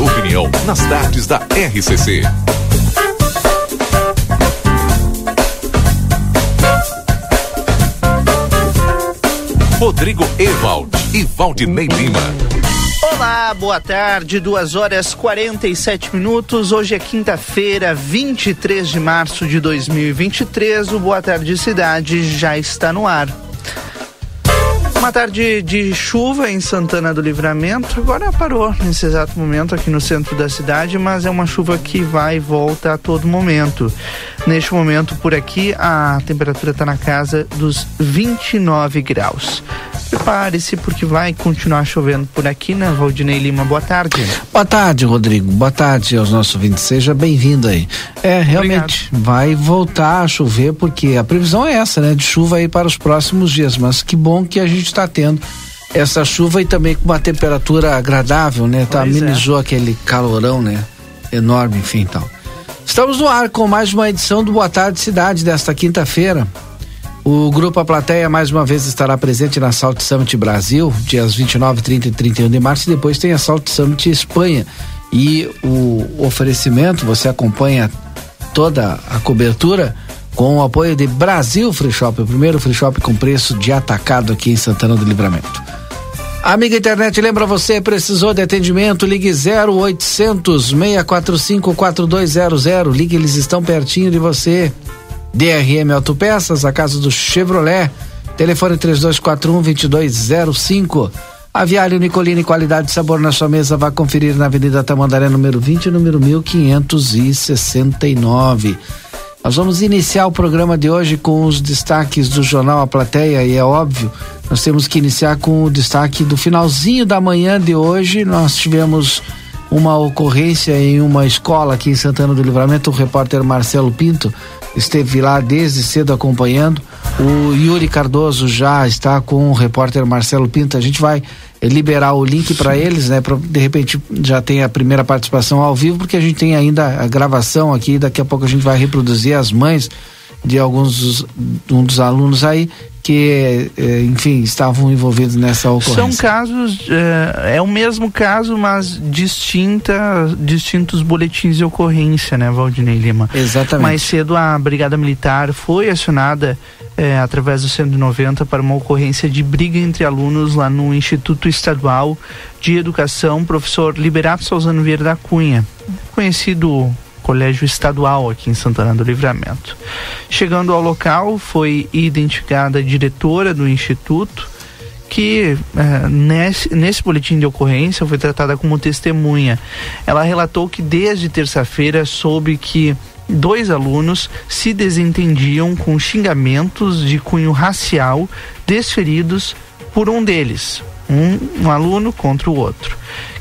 opinião nas tardes da RCC. Rodrigo Ewald e Valdinei Lima. Olá, boa tarde, 2 horas 47 minutos. Hoje é quinta-feira, 23 de março de 2023. O Boa Tarde Cidade já está no ar. Uma tarde de chuva em Santana do Livramento. Agora parou nesse exato momento aqui no centro da cidade, mas é uma chuva que vai e volta a todo momento. Neste momento por aqui a temperatura está na casa dos 29 graus. Prepare-se porque vai continuar chovendo por aqui, né? Valdinei Lima, boa tarde. Boa tarde, Rodrigo. Boa tarde aos nossos ouvintes. Seja bem-vindo aí. É, realmente Obrigado. vai voltar a chover porque a previsão é essa, né? De chuva aí para os próximos dias, mas que bom que a gente está tendo essa chuva e também com uma temperatura agradável, né? Tá, amenizou é. aquele calorão, né? Enorme, enfim, tal. Estamos no ar com mais uma edição do Boa Tarde Cidade desta quinta-feira. O Grupo A Plateia mais uma vez estará presente na Salt Summit Brasil, dias 29, 30 e 31 de março, e depois tem a Salt Summit Espanha. E o oferecimento, você acompanha toda a cobertura com o apoio de Brasil Free Shop, o primeiro free shop com preço de atacado aqui em Santana do Livramento. Amiga internet, lembra você, precisou de atendimento? Ligue 0800 645 4200. Ligue, eles estão pertinho de você. DRM Autopeças, a casa do Chevrolet. Telefone 3241 2205. Aviário Nicolini, qualidade e sabor na sua mesa. Vá conferir na Avenida Tamandaré, número 20, número 1569. Nós vamos iniciar o programa de hoje com os destaques do jornal A Plateia e é óbvio, nós temos que iniciar com o destaque do finalzinho da manhã de hoje. Nós tivemos uma ocorrência em uma escola aqui em Santana do Livramento. O repórter Marcelo Pinto esteve lá desde cedo acompanhando. O Yuri Cardoso já está com o repórter Marcelo Pinto. A gente vai liberar o link para eles, né? Pra, de repente já tem a primeira participação ao vivo, porque a gente tem ainda a gravação aqui. Daqui a pouco a gente vai reproduzir as mães de alguns um dos alunos aí que, eh, enfim, estavam envolvidos nessa ocorrência. São casos, é, é, o mesmo caso, mas distinta, distintos boletins de ocorrência, né, Valdinei Lima? Exatamente. Mais cedo a Brigada Militar foi acionada é, através do 190 para uma ocorrência de briga entre alunos lá no Instituto Estadual de Educação, professor Liberato Salzano Vieira da Cunha, conhecido colégio estadual aqui em Santana do Livramento. Chegando ao local, foi identificada a diretora do instituto, que eh, nesse, nesse boletim de ocorrência foi tratada como testemunha. Ela relatou que desde terça-feira soube que dois alunos se desentendiam com xingamentos de cunho racial desferidos por um deles, um, um aluno contra o outro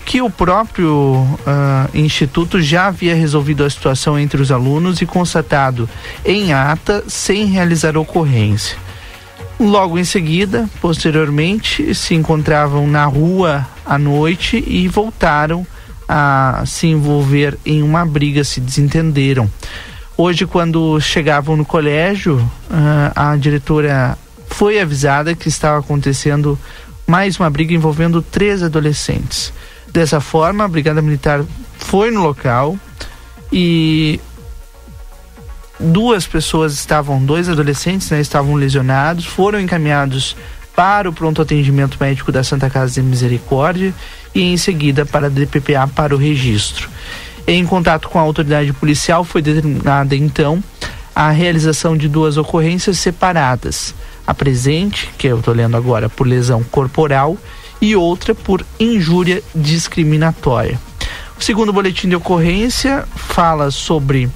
que o próprio uh, instituto já havia resolvido a situação entre os alunos e constatado em ata sem realizar ocorrência. Logo em seguida, posteriormente, se encontravam na rua à noite e voltaram a se envolver em uma briga, se desentenderam. Hoje, quando chegavam no colégio, uh, a diretora foi avisada que estava acontecendo mais uma briga envolvendo três adolescentes. Dessa forma, a Brigada Militar foi no local e duas pessoas estavam, dois adolescentes, né, estavam lesionados, foram encaminhados para o pronto atendimento médico da Santa Casa de Misericórdia e em seguida para a DPPA para o registro. Em contato com a autoridade policial foi determinada então a realização de duas ocorrências separadas. A presente, que eu estou lendo agora, por lesão corporal e outra por injúria discriminatória. O segundo boletim de ocorrência fala sobre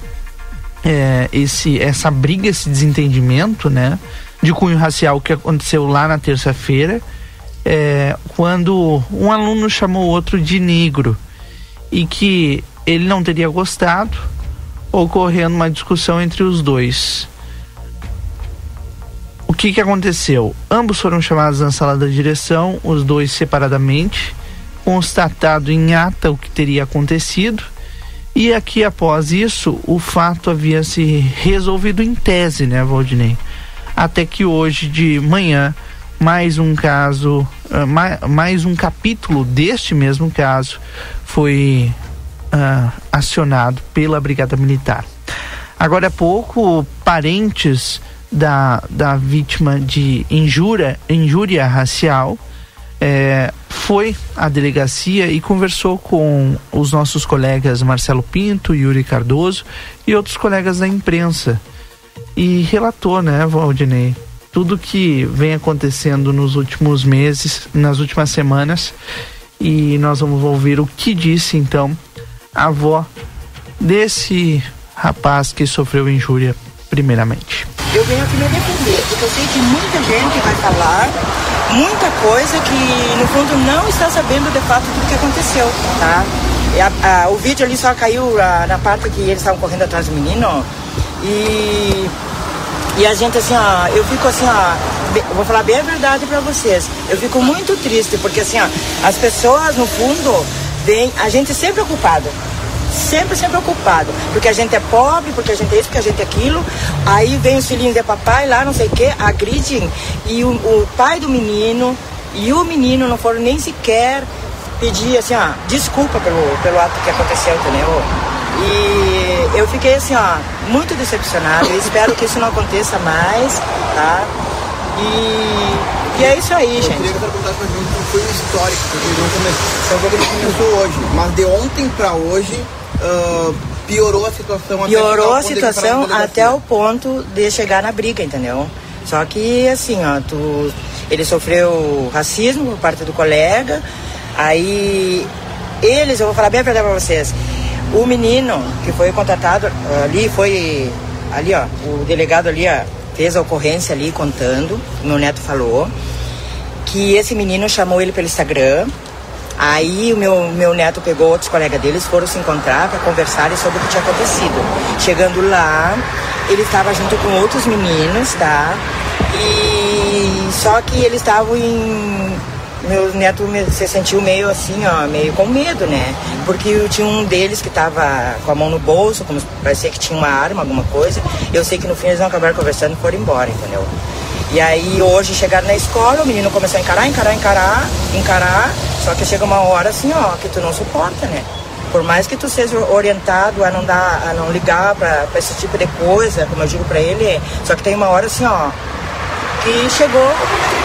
é, esse, essa briga, esse desentendimento, né, de cunho racial que aconteceu lá na terça-feira, é, quando um aluno chamou outro de negro e que ele não teria gostado, ocorrendo uma discussão entre os dois. O que, que aconteceu? Ambos foram chamados na sala da direção, os dois separadamente, constatado em ata o que teria acontecido, e aqui após isso o fato havia se resolvido em tese, né, Valdinei? Até que hoje de manhã mais um caso, mais, mais um capítulo deste mesmo caso foi uh, acionado pela Brigada Militar. Agora há pouco, parentes da, da vítima de injúria, injúria racial é, foi à delegacia e conversou com os nossos colegas Marcelo Pinto, Yuri Cardoso e outros colegas da imprensa. E relatou, né, Valdinei, tudo que vem acontecendo nos últimos meses, nas últimas semanas. E nós vamos ouvir o que disse então a avó desse rapaz que sofreu injúria primeiramente. Eu venho aqui me defender, porque eu sei que muita gente vai falar muita coisa que no fundo não está sabendo de fato do que aconteceu, tá? A, a, o vídeo ali só caiu a, na parte que eles estavam correndo atrás do menino e e a gente assim, ó, eu fico assim, ó, vou falar bem a verdade para vocês. Eu fico muito triste porque assim, ó, as pessoas no fundo vêm, a gente sempre é culpado sempre, sempre ocupado. Porque a gente é pobre, porque a gente é isso, porque a gente é aquilo. Aí vem os filhinhos de papai lá, não sei o que, agridem. E o, o, pai do menino e o menino não foram nem sequer pedir assim, ó, desculpa pelo, pelo ato que aconteceu, entendeu? E eu fiquei assim, ó, muito decepcionada. Eu espero que isso não aconteça mais, tá? E, e é isso aí, gente. Eu queria que pra gente como foi o histórico, porque não começou, começou hoje, mas de ontem pra hoje uh, piorou a situação Piorou a situação até o ponto de chegar na briga, entendeu? Só que assim, ó, tu, ele sofreu racismo por parte do colega, aí eles, eu vou falar bem a verdade pra vocês, o menino que foi contratado ali foi, ali ó, o delegado ali ó, fez a ocorrência ali contando, meu neto falou, que esse menino chamou ele pelo Instagram, Aí o meu, meu neto pegou outros colegas deles, foram se encontrar para conversarem sobre o que tinha acontecido. Chegando lá, ele estava junto com outros meninos, tá? E só que eles estavam em. Meu neto se sentiu meio assim, ó, meio com medo, né? Porque tinha um deles que estava com a mão no bolso, como parecia que tinha uma arma, alguma coisa. Eu sei que no fim eles não acabaram conversando e foram embora, entendeu? E aí hoje chegaram na escola, o menino começou a encarar, encarar, encarar, encarar. Só que chega uma hora assim, ó, que tu não suporta, né? Por mais que tu seja orientado a não dar, a não ligar pra, pra esse tipo de coisa, como eu digo pra ele, só que tem uma hora assim, ó, que chegou,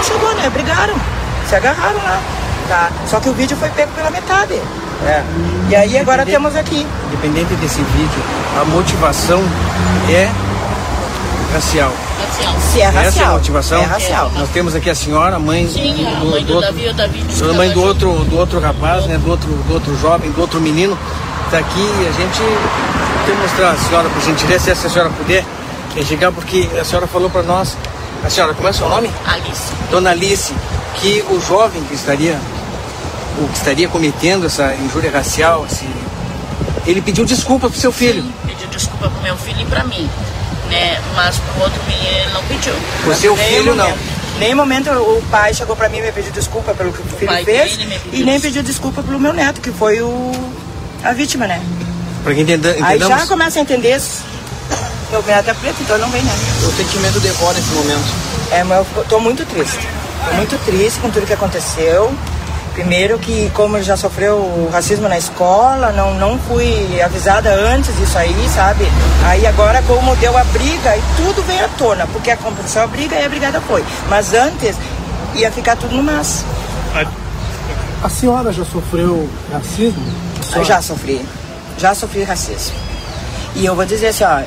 chegou, né? Brigaram, se agarraram lá. Tá? Só que o vídeo foi pego pela metade. É. E aí agora temos aqui. Independente desse vídeo, a motivação é racial. Racial. Se é racial. Essa é a motivação? É racial. Nós temos aqui a senhora, a mãe Sim, a mãe do, do, outro, Davi, o Davi a mãe do outro, do outro rapaz, né, do outro, do outro jovem, do outro menino. Está aqui e a gente quer mostrar a senhora, por gentileza, se a senhora puder, é chegar porque a senhora falou para nós, a senhora, como é o seu nome? Alice. Dona Alice, que o jovem que estaria, o que estaria cometendo essa injúria racial, assim, ele pediu desculpa pro seu filho. Sim, pediu desculpa pro meu filho e para mim né? Mas pro outro menino ele não pediu. O seu filho não? Nem momento o pai chegou para mim e me pediu desculpa pelo que o filho o fez e nem pediu desculpa pelo meu neto, que foi o a vítima, né? Para quem entenda, Aí já começa a entender. Meu neto é preto, então não vem, né? O sentimento devora nesse momento. É, mas eu tô muito triste. Tô muito triste com tudo que aconteceu. Primeiro que como ele já sofreu racismo na escola, não, não fui avisada antes disso aí, sabe? Aí agora como deu a briga e tudo veio à tona, porque aconteceu a briga e a brigada foi. Mas antes ia ficar tudo no mas. A, senhora já sofreu racismo? Eu já sofri. Já sofri racismo. E eu vou dizer assim, ó,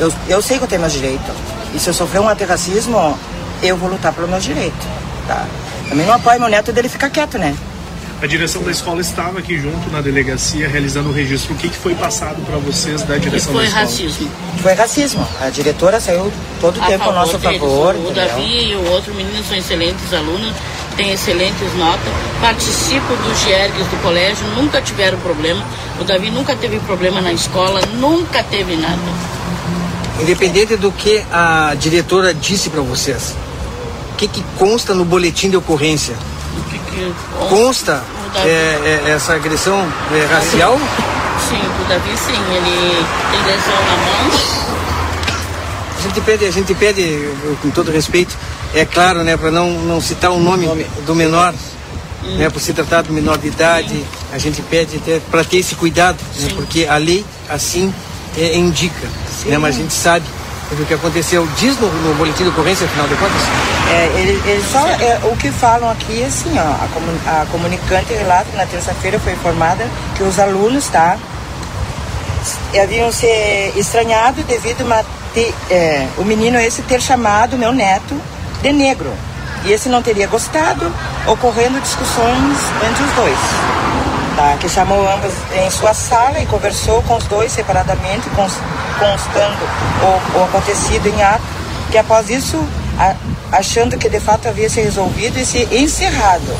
eu, eu sei que eu tenho meus direitos. E se eu sofrer um racismo, eu vou lutar pelo meu direito, tá? Também não apoio meu neto dele ficar quieto, né? A direção da escola estava aqui junto na delegacia realizando o registro. O que, que foi passado para vocês da direção da escola? Foi racismo. Foi racismo. A diretora saiu todo o tempo ao nosso deles. favor. O Davi e o outro menino são excelentes alunos, têm excelentes notas, participam dos GERGs do colégio, nunca tiveram problema. O Davi nunca teve problema na escola, nunca teve nada. Independente do que a diretora disse para vocês, que, que consta no boletim de ocorrência? que consta é, é, essa agressão é, racial? Sim, o Davi sim, ele tem lesão na mão. A gente pede, a gente pede, com todo respeito, é claro, né, para não, não citar o nome, nome do menor, né, por se tratar do menor de idade, Sim. a gente pede para ter esse cuidado, né, porque a lei assim é, indica, né, mas a gente sabe o que aconteceu. Diz no, no boletim de ocorrência, afinal de contas? É, ele, ele só, é, o que falam aqui é assim, ó, a, comun, a comunicante relata que na terça-feira foi informada que os alunos, tá, haviam se estranhado devido a é, o menino esse ter chamado meu neto de negro. E esse não teria gostado, ocorrendo discussões entre os dois. Tá? Que chamou ambos em sua sala e conversou com os dois separadamente, constando o, o acontecido em ato, que após isso, a, achando que de fato havia se resolvido e se encerrado.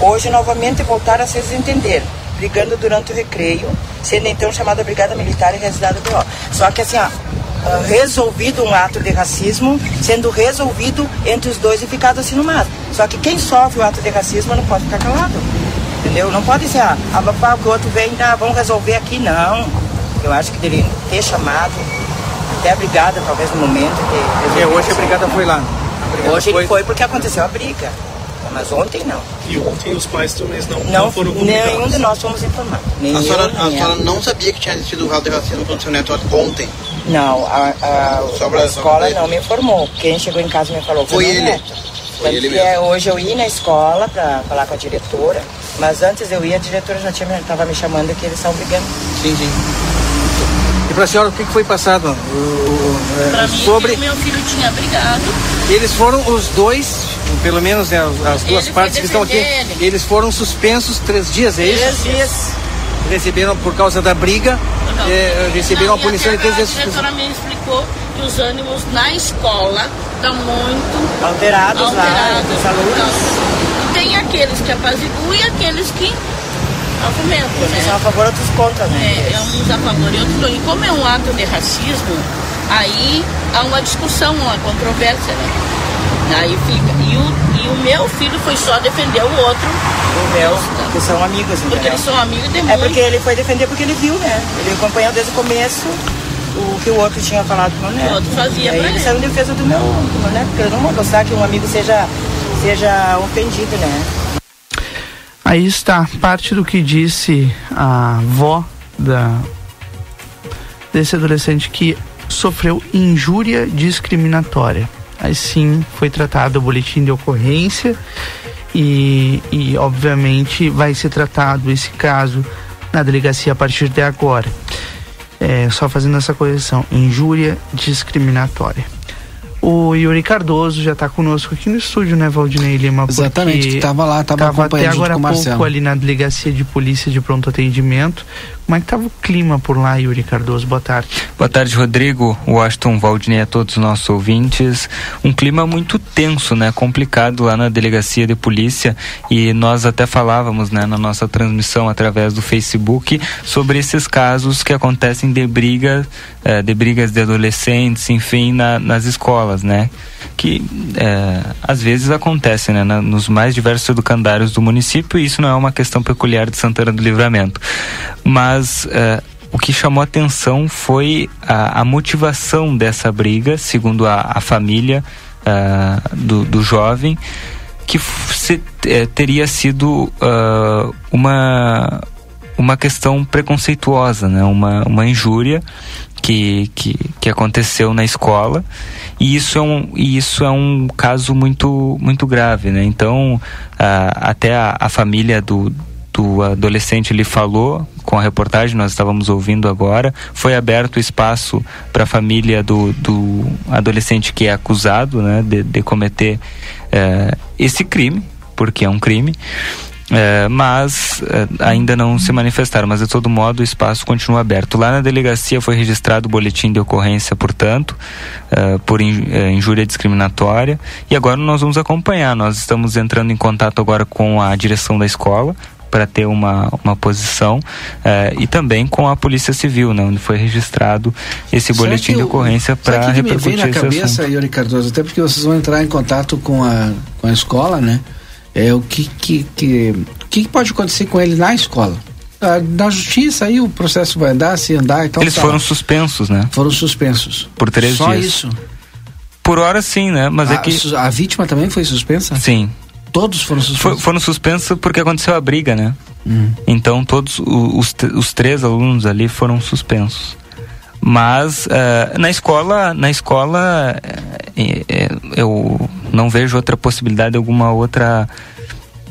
Hoje novamente voltaram a se desentender, brigando durante o recreio, sendo então chamada Brigada Militar e realizada do Só que assim, ó, resolvido um ato de racismo, sendo resolvido entre os dois e ficado assim no mato. Só que quem sofre o ato de racismo não pode ficar calado. Entendeu? Não pode ser, ah, abafar o outro vem, ah, vamos resolver aqui, não. Eu acho que deveria ter chamado até a brigada, talvez no momento. Que é, hoje a brigada foi lá. Brigada hoje foi... ele foi porque aconteceu a briga. Mas ontem não. E ontem os pais também não, não, não foram comunicados? Nenhum de nós fomos informados. a senhora, a senhora não sabia que tinha existido o caso de racismo contra o seu neto ontem? Não, a, a, a escola não me informou. Quem chegou em casa me falou foi ele. Neto. Foi ele mesmo. É, hoje eu ia na escola para falar com a diretora, mas antes eu ia, a diretora já estava me chamando que eles estavam brigando. Sim, sim. Para a senhora, o que foi passado? O, é, mim, sobre... meu filho tinha brigado. Eles foram os dois, pelo menos né, as duas ele partes que estão aqui, ele. eles foram suspensos três dias, é isso? Três dias. Receberam por causa da briga é, receberam a punição de três vezes. A diretora me explicou que os ânimos na escola estão muito alterados, alterados lá, os alunos. Tem aqueles que apaziguam e aqueles que argumentam. Uns né? são a favor, outros contra, né? É, uns a favor e outros. E como é um ato de racismo, aí há uma discussão, uma controvérsia, né? Aí fica. E o, e o meu filho foi só defender o outro. O meu, que são amigos, entendeu? Porque eles são amigos de É porque ele foi defender porque ele viu, né? Ele acompanhou desde o começo o que o outro tinha falado pro meu neto. O outro fazia Aí ele saiu em defesa do meu, do meu neto, porque eu não vou gostar que um amigo seja, seja ofendido, né? Aí está parte do que disse a avó da, desse adolescente que sofreu injúria discriminatória. Assim foi tratado o boletim de ocorrência e, e obviamente vai ser tratado esse caso na delegacia a partir de agora. É, só fazendo essa correção, injúria discriminatória. O Yuri Cardoso já está conosco aqui no estúdio, né, Valdinei Lima? Exatamente, que estava lá, estava acompanhando até agora há pouco ali na delegacia de polícia de pronto atendimento. Como é que estava o clima por lá, Yuri Cardoso? Boa tarde. Boa tarde, Rodrigo, Washington, Valdinei, a todos os nossos ouvintes. Um clima muito tenso, né? Complicado lá na delegacia de polícia e nós até falávamos, né, na nossa transmissão através do Facebook sobre esses casos que acontecem de briga, eh, de brigas de adolescentes, enfim, na, nas escolas, né? Que eh, às vezes acontecem, né, na, nos mais diversos educandários do município e isso não é uma questão peculiar de Santana do Livramento. Mas uh, o que chamou atenção foi a, a, motivação dessa briga, segundo a, a família uh, do, do, jovem, que se, eh, teria sido uh, uma, uma questão preconceituosa, né? uma, uma injúria que, que, que aconteceu na escola e isso é um, isso é um caso muito, muito grave. Né? Então, até a, a família do do adolescente ele falou com a reportagem, nós estávamos ouvindo agora, foi aberto espaço para a família do, do adolescente que é acusado né, de, de cometer é, esse crime, porque é um crime. É, mas é, ainda não se manifestaram, mas de todo modo o espaço continua aberto. Lá na delegacia foi registrado o boletim de ocorrência, portanto, é, por injúria discriminatória. E agora nós vamos acompanhar. Nós estamos entrando em contato agora com a direção da escola para ter uma, uma posição eh, e também com a Polícia Civil, né, onde foi registrado esse boletim de ocorrência para repercutir me vem na cabeça, Yuri Cardoso, até porque vocês vão entrar em contato com a, com a escola, né? É o que que, que, que pode acontecer com ele na escola? Ah, na justiça aí o processo vai andar, se andar e tal. Eles tal. foram suspensos, né? Foram suspensos. Por três Só dias. Só isso. Por hora sim, né? Mas a, é que... A vítima também foi suspensa? Sim. Todos foram suspensos? foram suspensos porque aconteceu a briga, né? Hum. Então todos os, os três alunos ali foram suspensos. Mas uh, na escola, na escola uh, eu não vejo outra possibilidade, alguma outra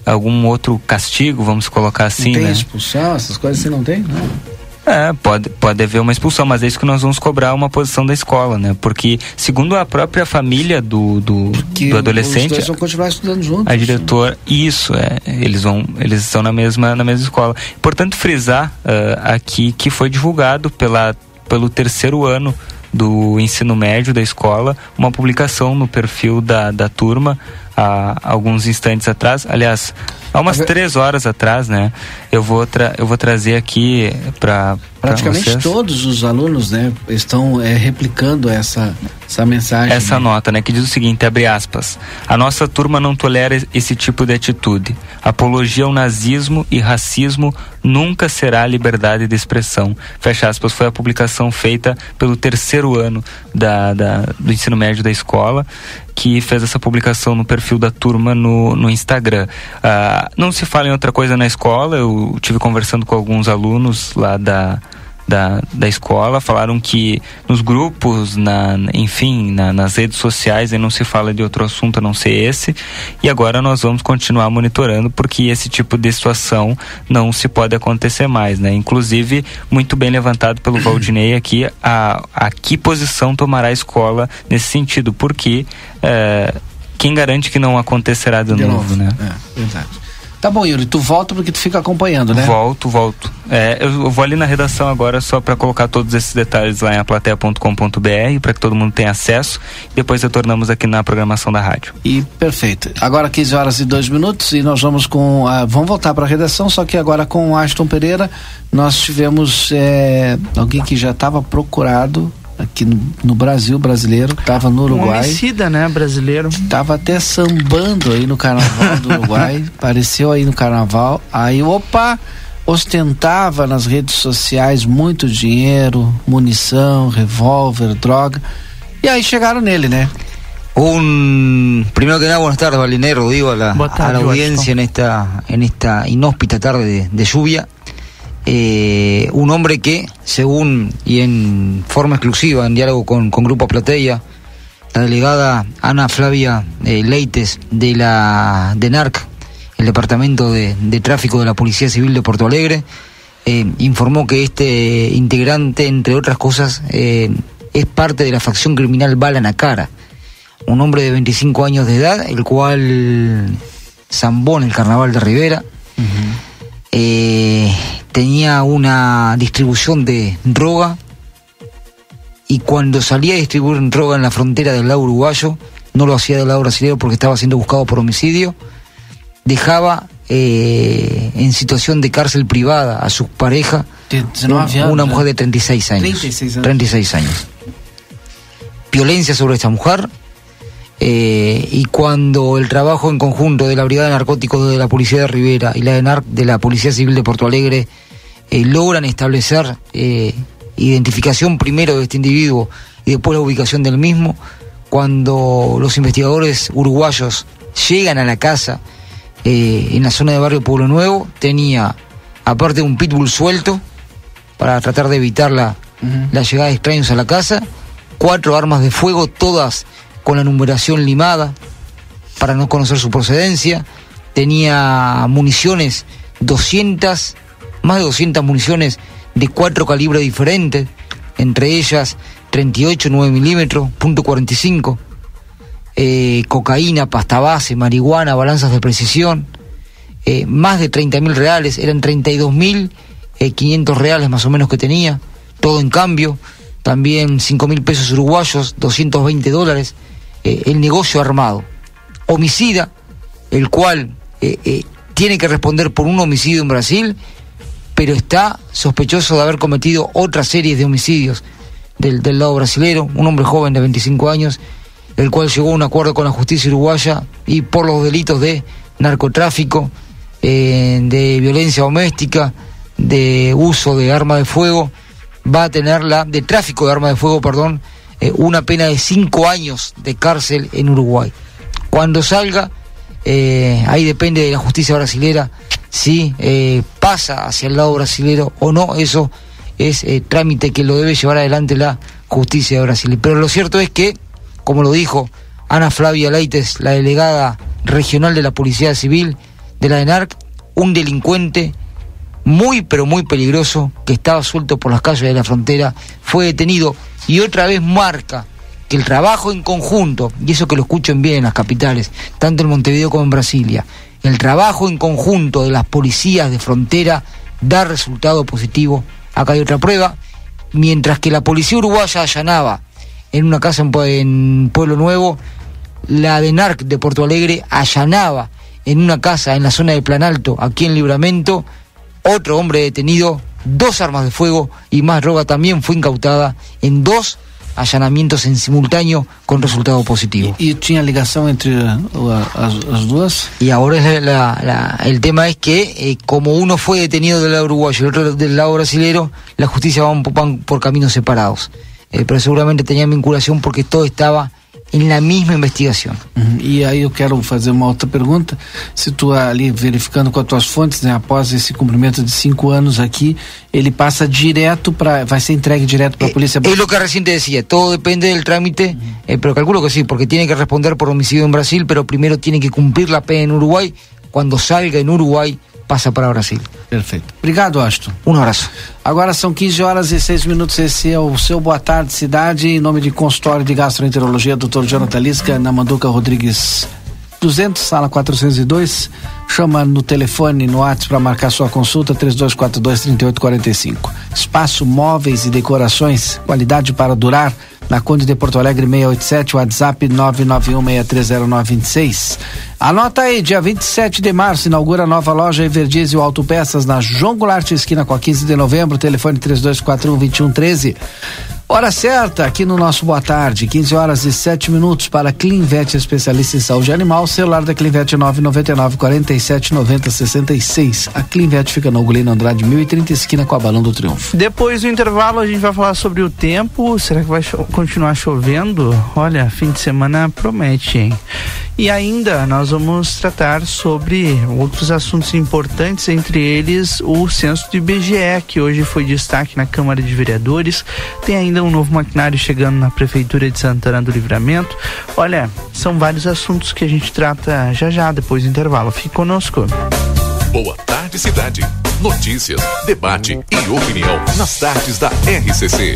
algum outro castigo, vamos colocar assim, não tem né? expulsão, essas coisas você não tem? Não. É, pode, pode haver uma expulsão, mas é isso que nós vamos cobrar uma posição da escola, né? Porque, segundo a própria família do, do, do adolescente. Os dois vão continuar estudando juntos. A diretora, isso, é. Eles vão. Eles estão na mesma, na mesma escola. Importante frisar uh, aqui que foi divulgado pela, pelo terceiro ano do ensino médio da escola uma publicação no perfil da, da turma há alguns instantes atrás. Aliás, há umas três horas atrás, né? Eu vou, eu vou trazer aqui para praticamente todos os alunos, né, estão é, replicando essa essa mensagem. Essa né? nota, né, que diz o seguinte, abre aspas: a nossa turma não tolera esse tipo de atitude. Apologia ao nazismo e racismo nunca será liberdade de expressão. Fecha aspas. Foi a publicação feita pelo terceiro ano da, da do ensino médio da escola que fez essa publicação no perfil da turma no, no Instagram. Uh, não se fala em outra coisa na escola, eu tive conversando com alguns alunos lá da, da, da escola falaram que nos grupos, na, enfim, na, nas redes sociais, não se fala de outro assunto a não ser esse. E agora nós vamos continuar monitorando porque esse tipo de situação não se pode acontecer mais, né? Inclusive, muito bem levantado pelo Valdinei aqui, a, a que posição tomará a escola nesse sentido, porque é, quem garante que não acontecerá de, de novo, novo, né? É, verdade. Tá bom, Yuri, tu volta porque tu fica acompanhando, né? Volto, volto. É, eu vou ali na redação agora só para colocar todos esses detalhes lá em aplateia.com.br para que todo mundo tenha acesso. Depois retornamos aqui na programação da rádio. E perfeito. Agora 15 horas e 2 minutos e nós vamos com. Uh, vamos voltar para a redação, só que agora com o Aston Pereira nós tivemos é, alguém que já estava procurado aqui no, no, Brasil brasileiro, estava no Uruguai. Um homicida, né, brasileiro. Tava até sambando aí no carnaval do Uruguai, apareceu aí no carnaval. Aí, opa, ostentava nas redes sociais muito dinheiro, munição, revólver, droga. E aí chegaram nele, né? Un primero que nada buenas tardes Balinero, digo a la, a la audiencia en esta en esta inhóspita tarde de, de lluvia eh, un hombre que, según y en forma exclusiva, en diálogo con, Grupo Platea, la delegada Ana Flavia eh, Leites de la de NARC, el Departamento de, Tráfico de la Policía Civil de Porto Alegre, eh, informó que este integrante, entre otras cosas, es parte de la facción criminal Bala Cara, un hombre de 25 años de edad, el cual zambó en el carnaval de Rivera tenía una distribución de droga y cuando salía a distribuir droga en la frontera del lado uruguayo, no lo hacía del lado brasileño porque estaba siendo buscado por homicidio, dejaba eh, en situación de cárcel privada a su pareja, una, mujer de 36 años, 36 años. 36 años. Violencia sobre esta mujer, eh, y cuando el trabajo en conjunto de la Brigada de Narcóticos de la Policía de Rivera y la de, de la Policía Civil de Porto Alegre eh, logran establecer eh, identificación primero de este individuo y después la ubicación del mismo, cuando los investigadores uruguayos llegan a la casa en la zona de barrio Pueblo Nuevo, tenía, aparte de un pitbull suelto, para tratar de evitar la, la llegada de extraños a la casa, cuatro armas de fuego, todas con la numeración limada, para no conocer su procedencia, tenía municiones 200 más de 200 municiones de cuatro calibres diferentes, entre ellas 38 9 milímetros, punto 45, eh, cocaína, pasta base, marihuana, balanzas de precisión, eh, más de 30 mil reales, eran 32 mil 500 eh, reales más o menos que tenía, todo en cambio, también 5 mil pesos uruguayos, 220 dólares, el negocio armado, homicida, el cual tiene que responder por un homicidio en Brasil pero está sospechoso de haber cometido otra serie de homicidios del, lado brasilero, un hombre joven de 25 años, el cual llegó a un acuerdo con la justicia uruguaya y por los delitos de narcotráfico, eh, de violencia doméstica, de uso de arma de fuego, va a tener la, de tráfico de arma de fuego, perdón, eh, una pena de cinco años de cárcel en Uruguay. Cuando salga, eh, ahí depende de la justicia brasilera si eh, pasa hacia el lado brasilero o no, eso es eh, trámite que lo debe llevar adelante la justicia de Brasil. Pero lo cierto es que, como lo dijo Ana Flavia Leites, la delegada regional de la Policía Civil de la ENARC, un delincuente muy pero muy peligroso que estaba suelto por las calles de la frontera, fue detenido y otra vez marca que el trabajo en conjunto, y eso que lo escuchen bien en las capitales, tanto en Montevideo como en Brasilia, el trabajo en conjunto de las policías de frontera da resultado positivo. Acá hay otra prueba. Mientras que la policía uruguaya allanaba en una casa en, Pueblo Nuevo, la de NARC de Porto Alegre allanaba en una casa en la zona de Planalto, aquí en Libramento, otro hombre detenido, dos armas de fuego y más droga también fue incautada en dos allanamientos en simultáneo con resultado positivo. ¿Y, tenía ligación entre las dos? Y ahora el tema es que eh, como uno fue detenido del lado uruguayo y el otro del lado brasilero, la justicia va por caminos separados. Eh, pero seguramente tenía vinculación porque todo estaba em na mesma investigação. Uhum. E aí eu quero fazer uma outra pergunta. Se tu ali verificando com as tuas fontes, né, após esse cumprimento de cinco anos aqui, ele passa direto para, vai ser entregue direto para a polícia. É o que recién te decía, todo depende del trámite, uhum. eh, pero calculo que sí, porque tiene que responder por homicidio en Brasil, pero primero tiene que cumplir la pena en Uruguay. Cuando salga en Uruguay, passa para Brasil. Perfeito. Obrigado, Aston. Um abraço. Agora são 15 horas e 6 minutos. Esse é o seu Boa Tarde Cidade, em nome de consultório de gastroenterologia, Dr. Jonathan Lisca, na Manduca Rodrigues 200, sala 402. Chama no telefone, no WhatsApp para marcar sua consulta, 3242-3845. Espaço Móveis e Decorações, qualidade para durar. Na Conde de Porto Alegre 687, WhatsApp 991630926. Anota aí, dia 27 de março, inaugura a nova loja Everdiesel Autopeças na João Goulart, esquina com a 15 de novembro, telefone 3241 2113. Hora certa, aqui no nosso Boa Tarde, 15 horas e 7 minutos para Clinvet, especialista em saúde animal. Celular da Clinvet 999 47 90 66. A Clinvet fica no Ugolino Andrade 1030, esquina com a Balão do Triunfo. Depois do intervalo, a gente vai falar sobre o tempo. Será que vai cho continuar chovendo? Olha, fim de semana promete, hein? E ainda nós vamos tratar sobre outros assuntos importantes, entre eles o censo do IBGE, que hoje foi destaque na Câmara de Vereadores. Tem ainda um novo maquinário chegando na Prefeitura de Santana do Livramento. Olha, são vários assuntos que a gente trata já já depois do intervalo. Fique conosco. Boa tarde, cidade. Notícias, debate e opinião nas tardes da RCC.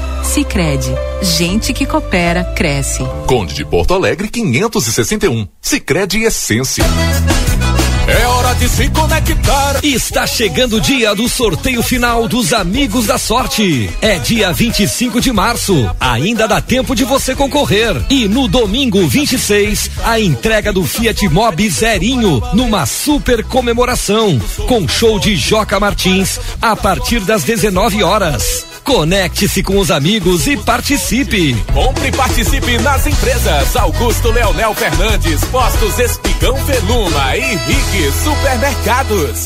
Sicredi, gente que coopera cresce. Conde de Porto Alegre 561. Sicredi Essência. É hora de se conectar. Está chegando o dia do sorteio final dos Amigos da Sorte. É dia 25 de março. Ainda dá tempo de você concorrer. E no domingo 26, a entrega do Fiat Mobi Zerinho numa super comemoração com show de Joca Martins a partir das 19 horas. Conecte-se com os amigos e participe. Compre e participe nas empresas Augusto Leonel Fernandes, Postos Espigão Veluma e Rick Supermercados.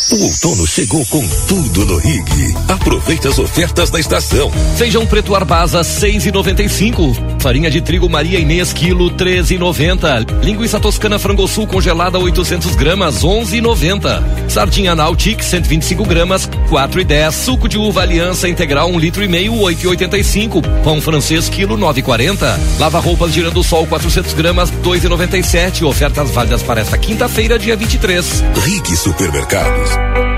O outono chegou com tudo no Rig. Aproveite as ofertas da estação. Feijão preto Arbasa 6,95. Farinha de trigo Maria Inês quilo 13,90. Linguiça toscana frango sul congelada 800 gramas 11,90. Sardinha Nautic 125 gramas 4,10. Suco de uva Aliança integral 1 um litro e meio 8,85. Pão francês quilo 9,40. Lava roupas girando sol 400 gramas 2,97. Ofertas válidas para esta quinta-feira dia 23. Rig Supermercados.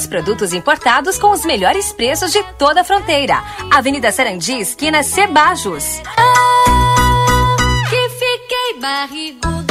produtos importados com os melhores preços de toda a fronteira. Avenida Sarandi, esquina Cebajos. Ah, que fiquei barrigudo.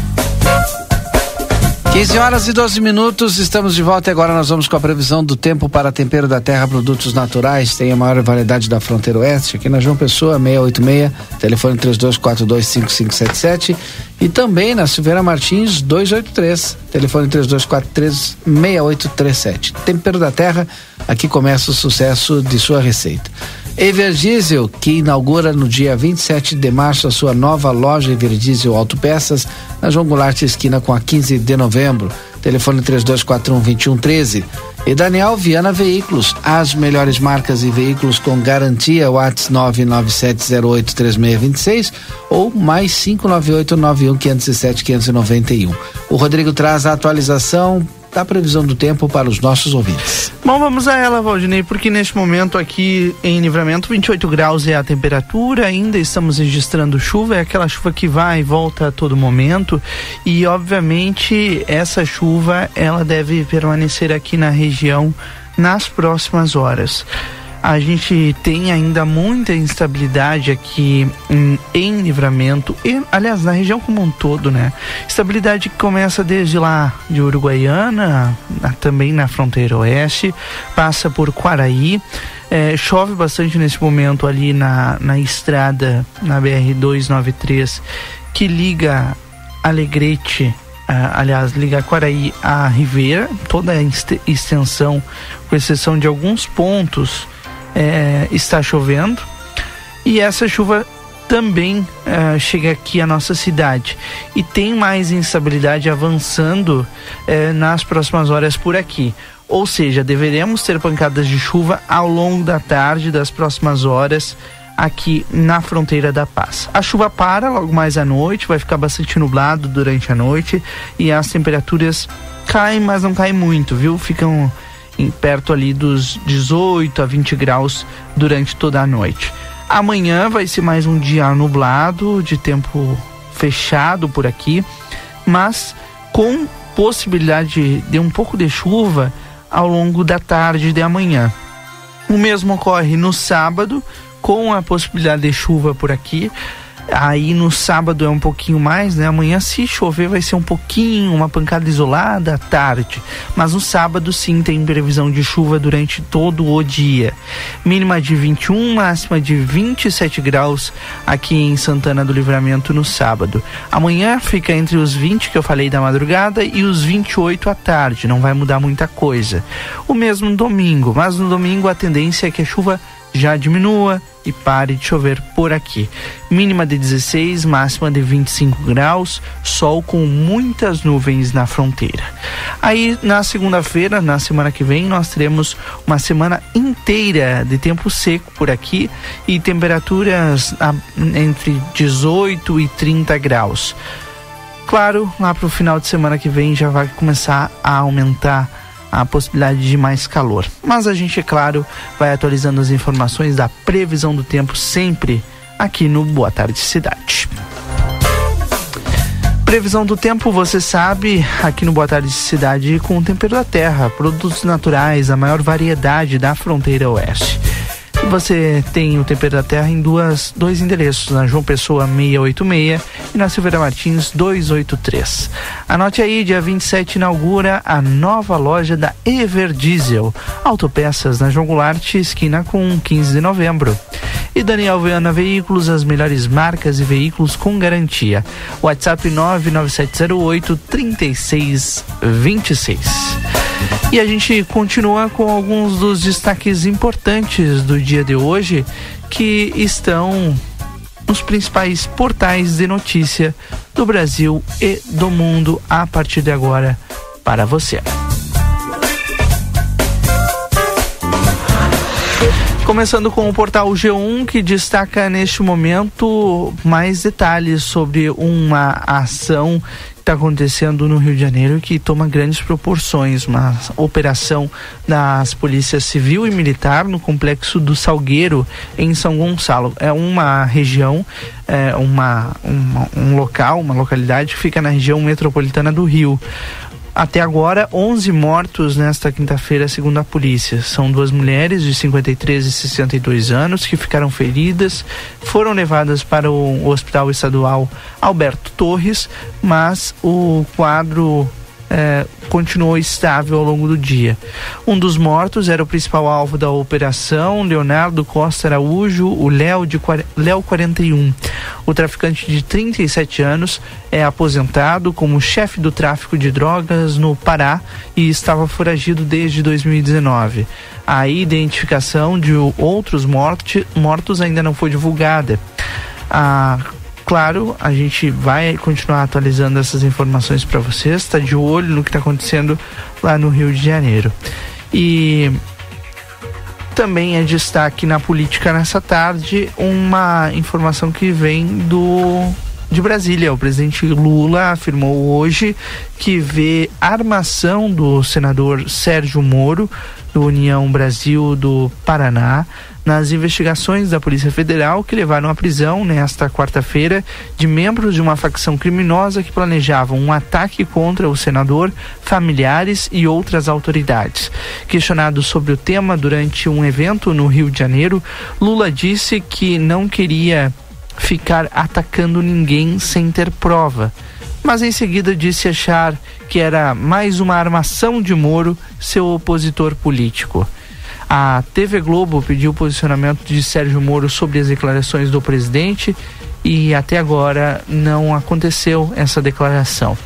15 horas e 12 minutos, estamos de volta e agora nós vamos com a previsão do tempo para tempero da terra, produtos naturais. Tem a maior variedade da fronteira oeste, aqui na João Pessoa, 686, telefone 32425577 e também na Silveira Martins 283, telefone 32436837. Tempero da terra, aqui começa o sucesso de sua receita. Ever Diesel, que inaugura no dia 27 de março a sua nova loja Ever Diesel Autopeças, na João Goulart esquina com a 15 de novembro. Telefone 3241-2113. E Daniel Viana Veículos, as melhores marcas e veículos com garantia, WhatsApp 997083626 ou mais 598-91-507-591. O Rodrigo traz a atualização da previsão do tempo para os nossos ouvintes. Bom, vamos a ela, Valdinei, porque neste momento aqui em Livramento 28 graus é a temperatura, ainda estamos registrando chuva, é aquela chuva que vai e volta a todo momento e obviamente essa chuva ela deve permanecer aqui na região nas próximas horas a gente tem ainda muita instabilidade aqui em, em, livramento e aliás na região como um todo né? Estabilidade que começa desde lá de Uruguaiana na, também na fronteira oeste passa por Quaraí. É, chove bastante nesse momento ali na, na estrada na BR 293 que liga Alegrete aliás, liga Quaraí a Ribeira, toda a extensão, com exceção de alguns pontos é, está chovendo e essa chuva também é, chega aqui à nossa cidade e tem mais instabilidade avançando é, nas próximas horas por aqui. Ou seja, deveremos ter pancadas de chuva ao longo da tarde das próximas horas aqui na fronteira da paz. A chuva para logo mais à noite, vai ficar bastante nublado durante a noite e as temperaturas caem, mas não caem muito, viu? Ficam em perto ali dos 18 a 20 graus durante toda a noite. Amanhã vai ser mais um dia nublado, de tempo fechado por aqui, mas com possibilidade de um pouco de chuva ao longo da tarde de amanhã. O mesmo ocorre no sábado, com a possibilidade de chuva por aqui, Aí no sábado é um pouquinho mais, né? Amanhã, se chover, vai ser um pouquinho, uma pancada isolada à tarde. Mas no sábado, sim, tem previsão de chuva durante todo o dia. Mínima de 21, máxima de 27 graus aqui em Santana do Livramento no sábado. Amanhã fica entre os 20 que eu falei da madrugada e os 28 à tarde. Não vai mudar muita coisa. O mesmo no domingo, mas no domingo a tendência é que a chuva já diminua e pare de chover por aqui. Mínima de 16, máxima de 25 graus, sol com muitas nuvens na fronteira. Aí na segunda-feira, na semana que vem, nós teremos uma semana inteira de tempo seco por aqui e temperaturas entre 18 e 30 graus. Claro, lá para o final de semana que vem já vai começar a aumentar a possibilidade de mais calor. Mas a gente, é claro, vai atualizando as informações da previsão do tempo sempre aqui no Boa Tarde Cidade. Previsão do tempo, você sabe, aqui no Boa Tarde Cidade, com o tempero da terra, produtos naturais, a maior variedade da fronteira oeste. Você tem o Tempero da Terra em duas, dois endereços, na João Pessoa 686 e na Silveira Martins 283. Anote aí, dia 27 inaugura a nova loja da Ever Diesel, autopeças na João Goulart, esquina com 15 de novembro. E Daniel Viana Veículos, as melhores marcas e veículos com garantia. WhatsApp 99708 3626. E a gente continua com alguns dos destaques importantes do dia de hoje que estão nos principais portais de notícia do Brasil e do mundo a partir de agora para você. Começando com o portal G1, que destaca neste momento mais detalhes sobre uma ação está acontecendo no Rio de Janeiro que toma grandes proporções, uma operação das polícias civil e militar no complexo do Salgueiro em São Gonçalo. É uma região, é uma, uma um local, uma localidade que fica na região metropolitana do Rio. Até agora, 11 mortos nesta quinta-feira, segundo a polícia. São duas mulheres de 53 e 62 anos que ficaram feridas, foram levadas para o Hospital Estadual Alberto Torres, mas o quadro é, continuou estável ao longo do dia. Um dos mortos era o principal alvo da operação, Leonardo Costa Araújo, o Léo de Léo 41. O traficante de 37 anos é aposentado como chefe do tráfico de drogas no Pará e estava foragido desde 2019. A identificação de outros mortos ainda não foi divulgada. A claro, a gente vai continuar atualizando essas informações para vocês, está de olho no que está acontecendo lá no Rio de Janeiro. E também é destaque na política nessa tarde uma informação que vem do de Brasília. O presidente Lula afirmou hoje que vê armação do senador Sérgio Moro, do União Brasil do Paraná, nas investigações da Polícia Federal que levaram à prisão nesta quarta-feira de membros de uma facção criminosa que planejavam um ataque contra o senador, familiares e outras autoridades. Questionado sobre o tema durante um evento no Rio de Janeiro, Lula disse que não queria ficar atacando ninguém sem ter prova. Mas em seguida disse achar que era mais uma armação de Moro, seu opositor político. A TV Globo pediu o posicionamento de Sérgio Moro sobre as declarações do presidente e até agora não aconteceu essa declaração.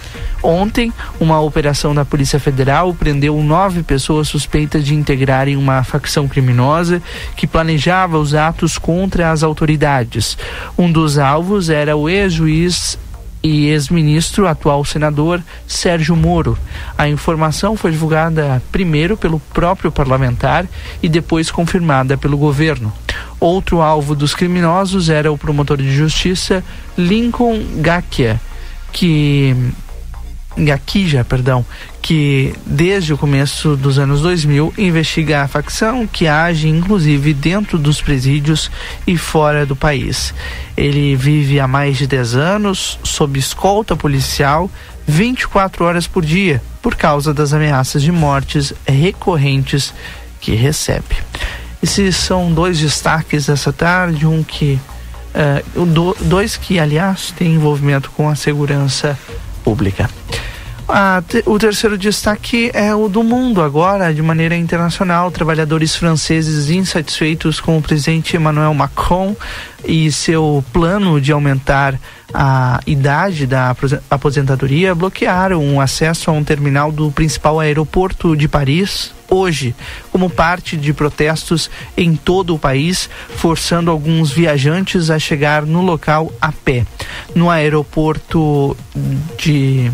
Ontem, uma operação da Polícia Federal prendeu nove pessoas suspeitas de integrarem uma facção criminosa que planejava os atos contra as autoridades. Um dos alvos era o ex-juiz e ex-ministro, atual senador Sérgio Moro. A informação foi divulgada primeiro pelo próprio parlamentar e depois confirmada pelo governo. Outro alvo dos criminosos era o promotor de justiça Lincoln Gakia, que Gakija, perdão, que desde o começo dos anos 2000 investiga a facção que age inclusive dentro dos presídios e fora do país. Ele vive há mais de 10 anos sob escolta policial 24 horas por dia por causa das ameaças de mortes recorrentes que recebe. Esses são dois destaques dessa tarde, um que uh, do, dois que aliás têm envolvimento com a segurança pública. Te, o terceiro destaque é o do mundo agora, de maneira internacional. Trabalhadores franceses insatisfeitos com o presidente Emmanuel Macron e seu plano de aumentar a idade da aposentadoria bloquearam o acesso a um terminal do principal aeroporto de Paris hoje, como parte de protestos em todo o país, forçando alguns viajantes a chegar no local a pé. No aeroporto de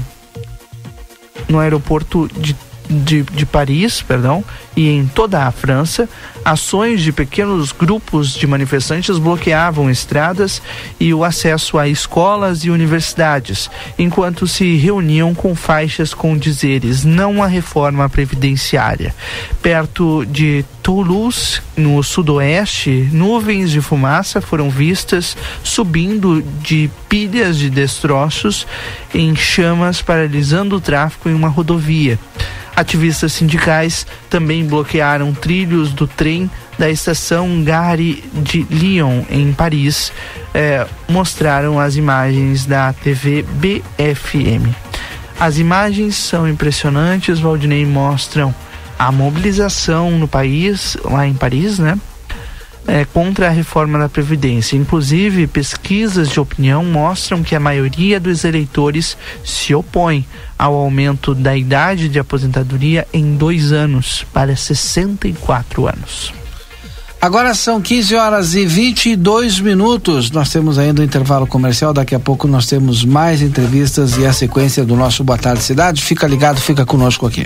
no aeroporto de, de, de Paris, perdão, e em toda a França, ações de pequenos grupos de manifestantes bloqueavam estradas e o acesso a escolas e universidades, enquanto se reuniam com faixas com dizeres não à reforma previdenciária. Perto de Toulouse, no sudoeste, nuvens de fumaça foram vistas subindo de pilhas de destroços em chamas, paralisando o tráfego em uma rodovia. Ativistas sindicais também bloquearam trilhos do trem da estação Gare de Lyon, em Paris. É, mostraram as imagens da TV BFM. As imagens são impressionantes, Valdinei mostram a mobilização no país, lá em Paris, né? É, contra a reforma da Previdência. Inclusive, pesquisas de opinião mostram que a maioria dos eleitores se opõe ao aumento da idade de aposentadoria em dois anos para 64 anos. Agora são 15 horas e 22 minutos. Nós temos ainda o um intervalo comercial. Daqui a pouco nós temos mais entrevistas e a sequência do nosso Boa Tarde Cidade. Fica ligado, fica conosco aqui.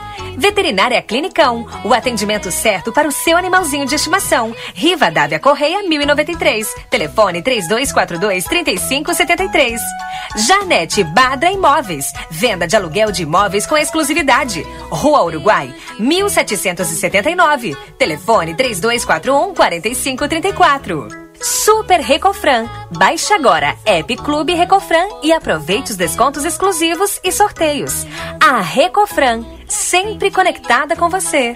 Veterinária Clinicão, o atendimento certo para o seu animalzinho de estimação. Riva Dávia Correia 1093. Telefone 3242 3573. Janete Badra Imóveis, venda de aluguel de imóveis com exclusividade. Rua Uruguai 1779. Telefone 3241 4534. Super Recofran. Baixe agora App Clube Recofran e aproveite os descontos exclusivos e sorteios. A Recofran, sempre conectada com você.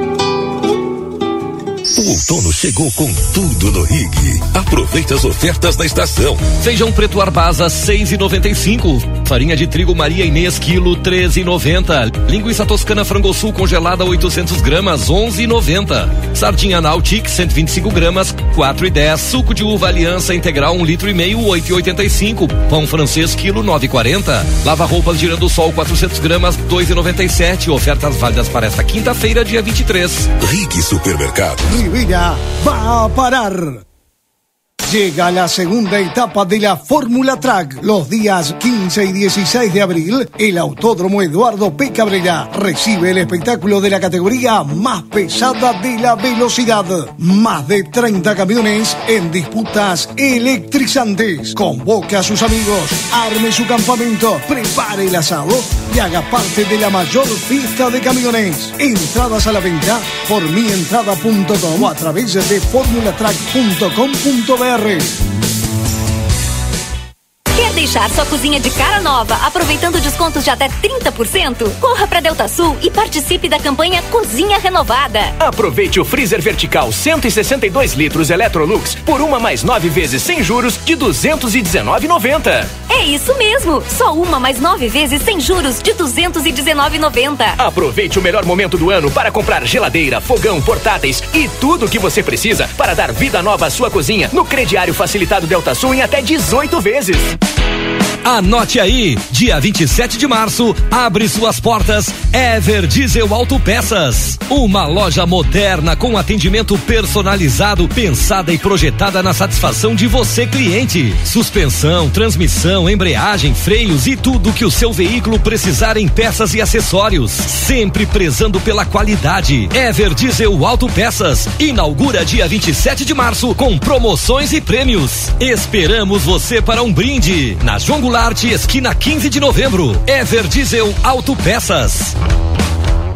O outono chegou com tudo no Rig. Aproveite as ofertas da estação. Feijão preto Arbasa 6,95. Farinha de trigo Maria Inês quilo 13,90. Linguiça toscana frango sul congelada 800 gramas 11,90. Sardinha Nautic 125 gramas 4,10. Suco de uva Aliança integral 1 litro e meio 8,85. Pão francês quilo 9,40. Lava roupas girando sol 400 gramas 2,97. Ofertas válidas para esta quinta-feira dia 23. Rig Supermercado. Rivera va a parar. Llega la segunda etapa de la Fórmula Track. Los días 15 y 16 de abril, el Autódromo Eduardo P. Cabrera recibe el espectáculo de la categoría más pesada de la velocidad. Más de 30 camiones en disputas electrizantes. Convoque a sus amigos, arme su campamento, prepare el asado y haga parte de la mayor fiesta de camiones. Entradas a la venta por mientrada.com o a través de formulatrack.com.br. Ferri. Quer deixar sua cozinha de cara nova, aproveitando descontos de até 30%? Corra para Delta Sul e participe da campanha Cozinha Renovada. Aproveite o freezer vertical 162 litros Electrolux por uma mais nove vezes sem juros de 219,90. É isso mesmo, só uma mais nove vezes sem juros de 219,90. Aproveite o melhor momento do ano para comprar geladeira, fogão, portáteis e tudo o que você precisa para dar vida nova à sua cozinha no crediário facilitado Delta Sul em até 18 vezes. Anote aí, dia 27 de março, abre suas portas Ever Diesel Autopeças. Uma loja moderna com atendimento personalizado, pensada e projetada na satisfação de você, cliente. Suspensão, transmissão, embreagem, freios e tudo que o seu veículo precisar em peças e acessórios. Sempre prezando pela qualidade. Ever Diesel Autopeças. Inaugura dia 27 de março com promoções e prêmios. Esperamos você para um brinde na João Goulart, esquina 15 de novembro. Ever Diesel Autopeças.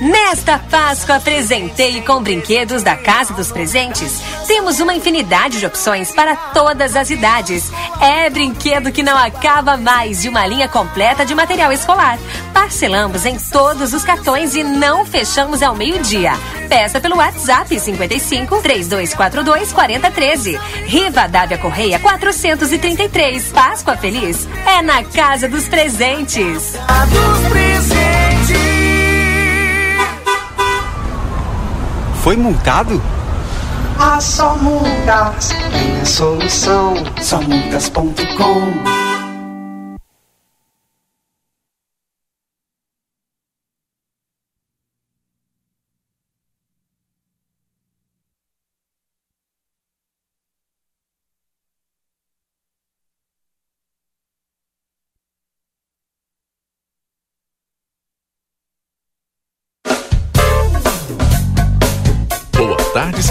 Nesta Páscoa Presentei com brinquedos da Casa dos Presentes, temos uma infinidade de opções para todas as idades. É brinquedo que não acaba mais de uma linha completa de material escolar. Parcelamos em todos os cartões e não fechamos ao meio-dia. Peça pelo WhatsApp 55 3242 4013. Riva Dávia Correia 433. Páscoa Feliz é na Casa dos Presentes. dos presentes. Foi multado? Ah, só multas tem a solução. Somultas.com Boa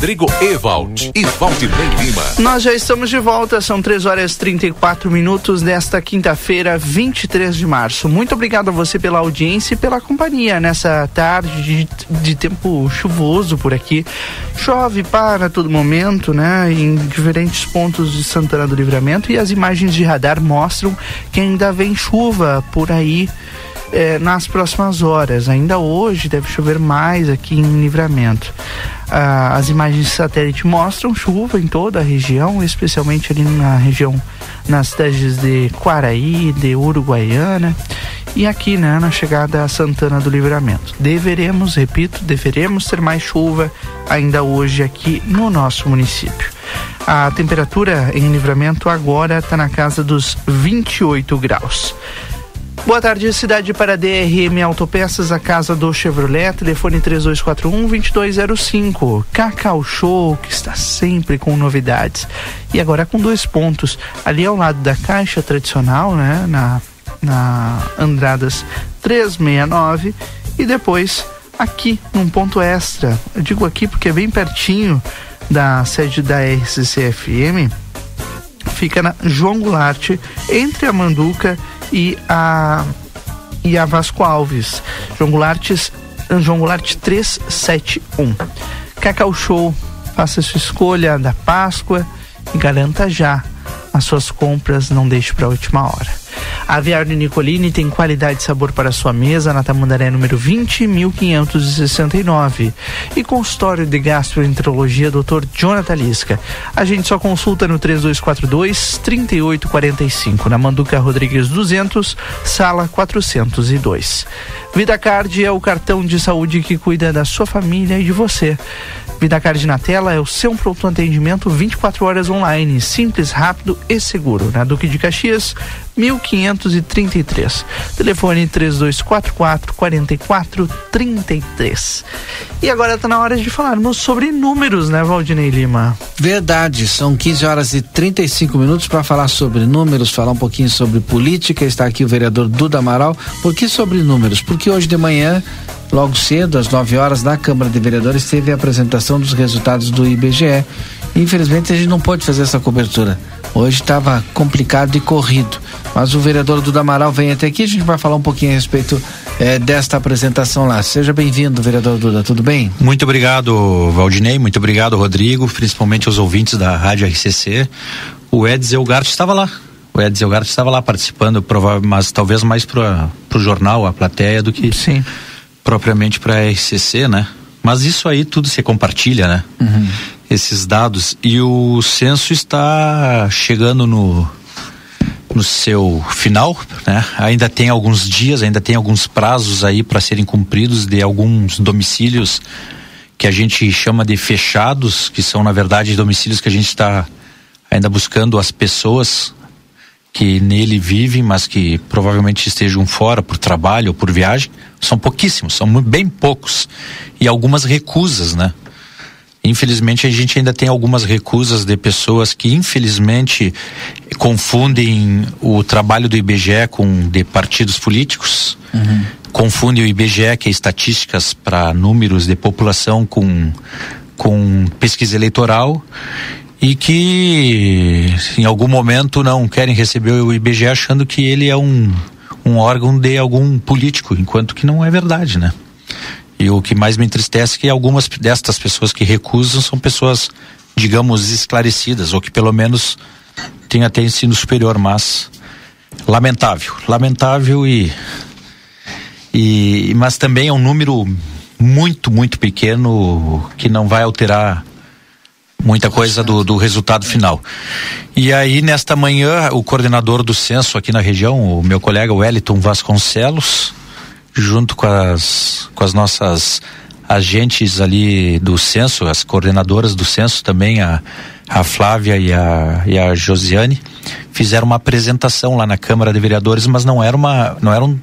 Rodrigo Ewald e Valdinei Lima. Nós já estamos de volta, são 3 horas e 34 minutos desta quinta-feira, 23 de março. Muito obrigado a você pela audiência e pela companhia nessa tarde de, de tempo chuvoso por aqui. Chove para todo momento, né? Em diferentes pontos de Santana do Livramento e as imagens de radar mostram que ainda vem chuva por aí. Eh, nas próximas horas. Ainda hoje deve chover mais aqui em Livramento. Ah, as imagens de satélite mostram chuva em toda a região, especialmente ali na região, nas cidades de Quaraí, de Uruguaiana e aqui, né, na chegada a Santana do Livramento. Deveremos, repito, deveremos ter mais chuva ainda hoje aqui no nosso município. A temperatura em Livramento agora está na casa dos 28 graus. Boa tarde, cidade para DRM Autopeças, a casa do Chevrolet, telefone 3241-2205. Cacau Show, que está sempre com novidades. E agora com dois pontos. Ali ao lado da caixa tradicional, né? Na, na Andradas 369. E depois aqui, num ponto extra. Eu digo aqui porque é bem pertinho da sede da RCCFM fica na João Goulart, entre a Manduca e a e a Vasco Alves. João Goulart, João Goulart 371. Cacau Show, faça sua escolha da Páscoa e garanta já as suas compras, não deixe para a última hora. Aviário Nicolini tem qualidade e sabor para sua mesa na Tamandaré número 20, 1569. E consultório de gastroenterologia Dr. Jonathan Lisca. A gente só consulta no 3242 3845, na Manduca Rodrigues 200, sala 402. VidaCard é o cartão de saúde que cuida da sua família e de você. VidaCard na tela é o seu pronto atendimento 24 horas online, simples, rápido e seguro. Na Duque de Caxias, 1533. Telefone 3244 4433. E agora está na hora de falarmos sobre números, né, Valdinei Lima? Verdade, são 15 horas e 35 minutos para falar sobre números, falar um pouquinho sobre política. Está aqui o vereador Duda Amaral. Por que sobre números? Porque hoje de manhã logo cedo, às 9 horas, na Câmara de Vereadores, teve a apresentação dos resultados do IBGE. Infelizmente, a gente não pôde fazer essa cobertura. Hoje estava complicado e corrido. Mas o vereador Duda Amaral vem até aqui, a gente vai falar um pouquinho a respeito eh, desta apresentação lá. Seja bem-vindo, vereador Duda, tudo bem? Muito obrigado, Valdinei, muito obrigado, Rodrigo, principalmente aos ouvintes da Rádio RCC. O Eds Elgart estava lá. O Eds Elgart estava lá participando, mas talvez mais para o jornal, a plateia, do que Sim. propriamente para a RCC, né? Mas isso aí tudo se compartilha, né? Uhum. Esses dados. E o censo está chegando no, no seu final, né? Ainda tem alguns dias, ainda tem alguns prazos aí para serem cumpridos de alguns domicílios que a gente chama de fechados, que são na verdade domicílios que a gente está ainda buscando as pessoas que nele vivem, mas que provavelmente estejam fora por trabalho ou por viagem. São pouquíssimos, são bem poucos e algumas recusas, né? Infelizmente a gente ainda tem algumas recusas de pessoas que infelizmente confundem o trabalho do IBGE com de partidos políticos. Confundem o IBGE, que é estatísticas para números de população, com, com pesquisa eleitoral e que em algum momento não querem receber o IBGE achando que ele é um, um órgão de algum político, enquanto que não é verdade, né? E o que mais me entristece é que algumas destas pessoas que recusam são pessoas, digamos, esclarecidas, ou que pelo menos têm até ensino superior, mas lamentável, lamentável e, e mas também é um número muito, muito pequeno que não vai alterar muita coisa do, do resultado final. E aí, nesta manhã, o coordenador do censo aqui na região, o meu colega Wellington Vasconcelos, junto com as, com as nossas agentes ali do censo, as coordenadoras do censo também, a, a Flávia e a, e a Josiane, fizeram uma apresentação lá na Câmara de Vereadores, mas não era uma, não era um,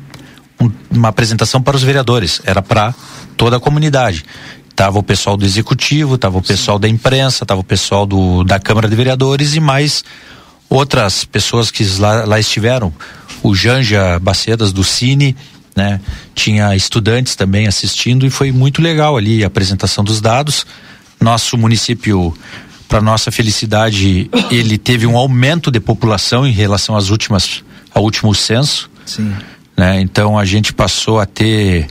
um- uma apresentação para os vereadores, era para toda a comunidade. Tava o pessoal do executivo, tava o pessoal da imprensa, tava o pessoal do, da Câmara de Vereadores e mais outras pessoas que lá, lá estiveram. O Janja Bacedas do Cine, né? Tinha estudantes também assistindo e foi muito legal ali a apresentação dos dados. Nosso município, para nossa felicidade, ele teve um aumento de população em relação às últimas, ao último censo Sim. né? Então a gente passou a ter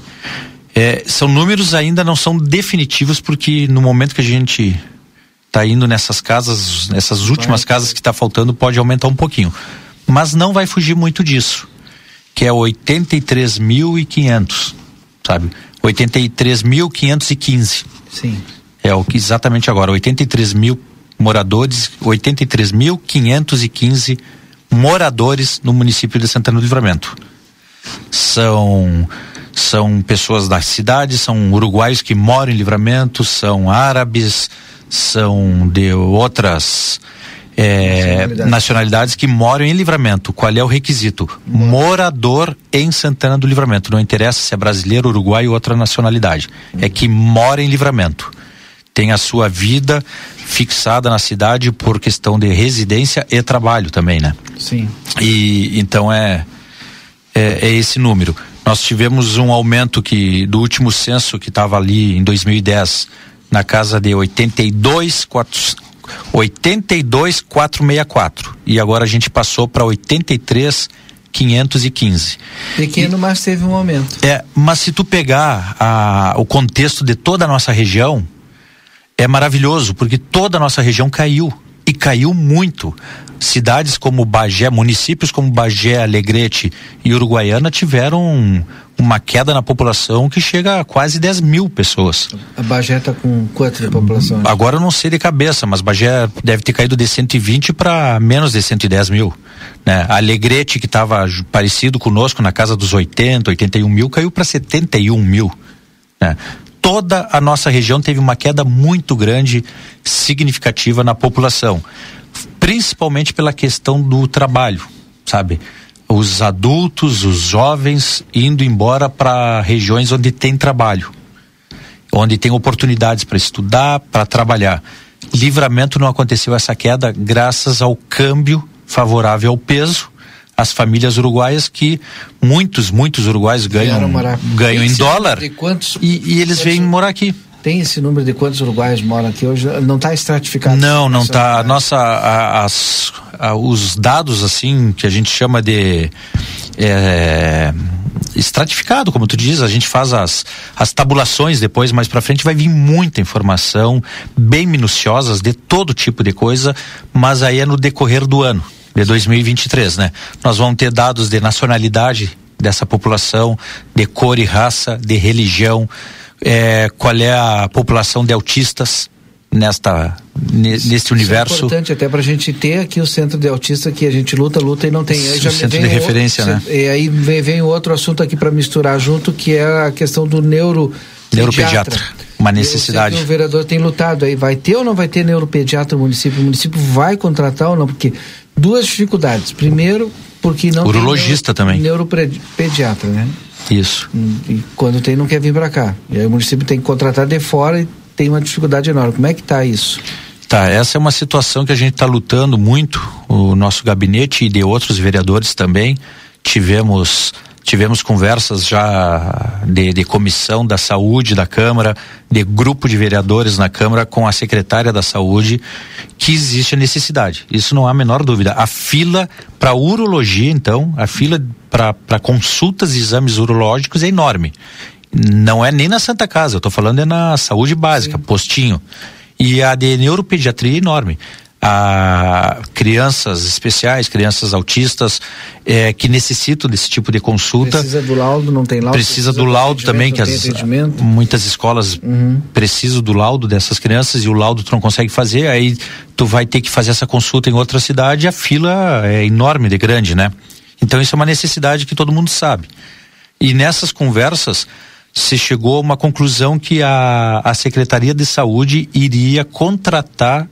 é, são números ainda não são definitivos porque no momento que a gente está indo nessas casas, nessas últimas casas que está faltando pode aumentar um pouquinho, mas não vai fugir muito disso, que é 83.500, sabe? 83.515. Sim. É o que exatamente agora, 83 mil moradores, 83.515 moradores no município de Santana do Livramento. São são pessoas da cidade, são uruguaios que moram em Livramento, são árabes, são de outras eh, Nacionalidades. nacionalidades que moram em Livramento. Qual é o requisito? Morador em Santana do Livramento. Não interessa se é brasileiro, uruguaio ou outra nacionalidade. É que mora em Livramento. Tem a sua vida fixada na cidade por questão de residência e trabalho também, né? Sim. E então é, é, é esse número. Nós tivemos um aumento que do último censo que estava ali em 2010 na casa de 82 quatro- 82,464 e agora a gente passou para 83,515. Pequeno, mas teve um aumento. É, mas se tu pegar a, o contexto de toda a nossa região, é maravilhoso, porque toda a nossa região caiu. e caiu muito. Cidades como Bagé, municípios como Bagé, Alegrete e Uruguaiana tiveram uma queda na população que chega a quase 10 mil pessoas. A Bagé está com quanto de população? Agora eu não sei de cabeça, mas Bagé deve ter caído de 120 para menos de 110 mil. Né? Alegrete, que estava parecido conosco na casa dos 80, 81 mil, caiu para 71 mil. Né? Toda a nossa região teve uma queda muito grande, significativa na população, principalmente pela questão do trabalho, sabe? Os adultos, os jovens indo embora para regiões onde tem trabalho, onde tem oportunidades para estudar, para trabalhar. Livramento não aconteceu essa queda graças ao câmbio favorável ao peso. As famílias uruguaias que muitos, muitos uruguaios ganham, ganham em dólar e, e eles vêm morar aqui. Tem esse número de quantos uruguaios moram aqui hoje? Não está estratificado? Não, não está. Nossa, a, as, a, os dados assim que a gente chama de é, estratificado, como tu diz, a gente faz as, as tabulações depois, mais para frente vai vir muita informação, bem minuciosas de todo tipo de coisa, mas aí é no decorrer do ano de 2023, né? Nós vamos ter dados de nacionalidade dessa população, de cor e raça, de religião, é, qual é a população de autistas nesta neste universo. Isso é importante até para a gente ter aqui o centro de autista que a gente luta, luta e não tem. Aí já centro de referência, outro, né? E aí vem, vem outro assunto aqui para misturar junto que é a questão do neuro neuropediatra. Uma necessidade. o vereador tem lutado aí. Vai ter ou não vai ter neuropediatra no município? O município vai contratar ou não? Porque duas dificuldades. Primeiro, porque não Urologista tem neuro, também. Neuropediatra, né? Isso. E quando tem, não quer vir para cá. E aí o município tem que contratar de fora e tem uma dificuldade enorme. Como é que está isso? Tá, essa é uma situação que a gente está lutando muito, o nosso gabinete e de outros vereadores também. Tivemos tivemos conversas já de, de, comissão da saúde da Câmara, de grupo de vereadores na Câmara com a secretária da saúde, que existe a necessidade. Isso não há a menor dúvida. A fila para urologia, então, a fila para consultas e exames urológicos é enorme. Não é nem na Santa Casa, eu estou falando é na saúde básica, Sim. postinho. E a de neuropediatria é enorme a crianças especiais, crianças autistas é, que necessitam desse tipo de consulta. Precisa do laudo, não tem laudo? Precisa, precisa do laudo também, que as, muitas escolas uhum. precisam do laudo dessas crianças e o laudo tu não consegue fazer, aí tu vai ter que fazer essa consulta em outra cidade e a fila é enorme de grande, né? Então isso é uma necessidade que todo mundo sabe. E nessas conversas se chegou a uma conclusão que a, a Secretaria de Saúde iria contratar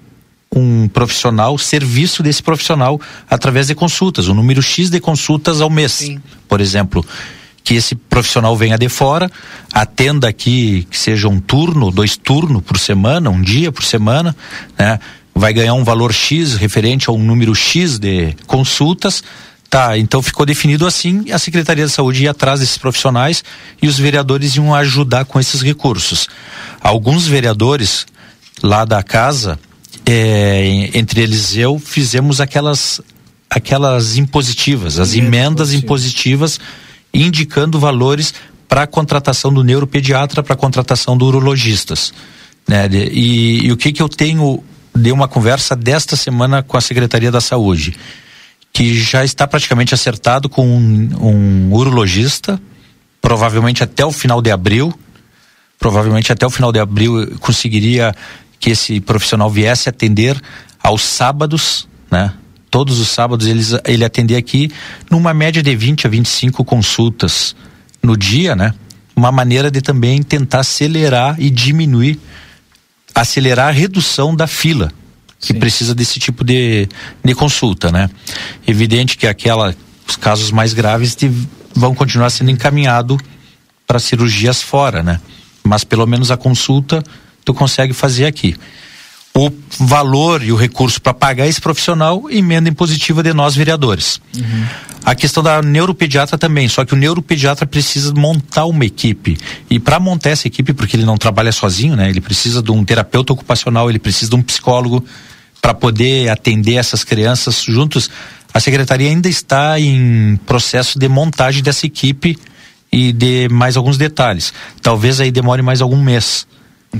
um profissional, serviço desse profissional através de consultas, um número X de consultas ao mês, Sim. por exemplo. Que esse profissional venha de fora, atenda aqui, que seja um turno, dois turnos por semana, um dia por semana, né? Vai ganhar um valor X referente a um número X de consultas, Tá, então ficou definido assim, a Secretaria de Saúde ia atrás desses profissionais e os vereadores iam ajudar com esses recursos. Alguns vereadores lá da casa é, entre eles eu, fizemos aquelas aquelas impositivas, as emendas impositivas indicando valores para a contratação do neuropediatra, para a contratação do urologistas. Né? E, e, o que que eu tenho de uma conversa desta semana com a Secretaria da Saúde, que já está praticamente acertado com um, um urologista, provavelmente até o final de abril, provavelmente até o final de abril conseguiria que esse profissional viesse atender aos sábados, né? Todos os sábados eles, ele atendia aqui numa média de 20 a 25 consultas no dia, né? Uma maneira de também tentar acelerar e diminuir, acelerar a redução da fila que Sim. precisa desse tipo de, de consulta, né? Evidente que aquela, os casos mais graves de, vão continuar sendo encaminhados para cirurgias fora, né? Mas pelo menos a consulta tu consegue fazer aqui. O valor e o recurso para pagar esse profissional, emenda impositiva de nós vereadores. Uhum. A questão da neuropediatra também, só que o neuropediatra precisa montar uma equipe. E para montar essa equipe, porque ele não trabalha sozinho, né? Ele precisa de um terapeuta ocupacional, ele precisa de um psicólogo para poder atender essas crianças juntos. A secretaria ainda está em processo de montagem dessa equipe e de mais alguns detalhes. Talvez aí demore mais algum mês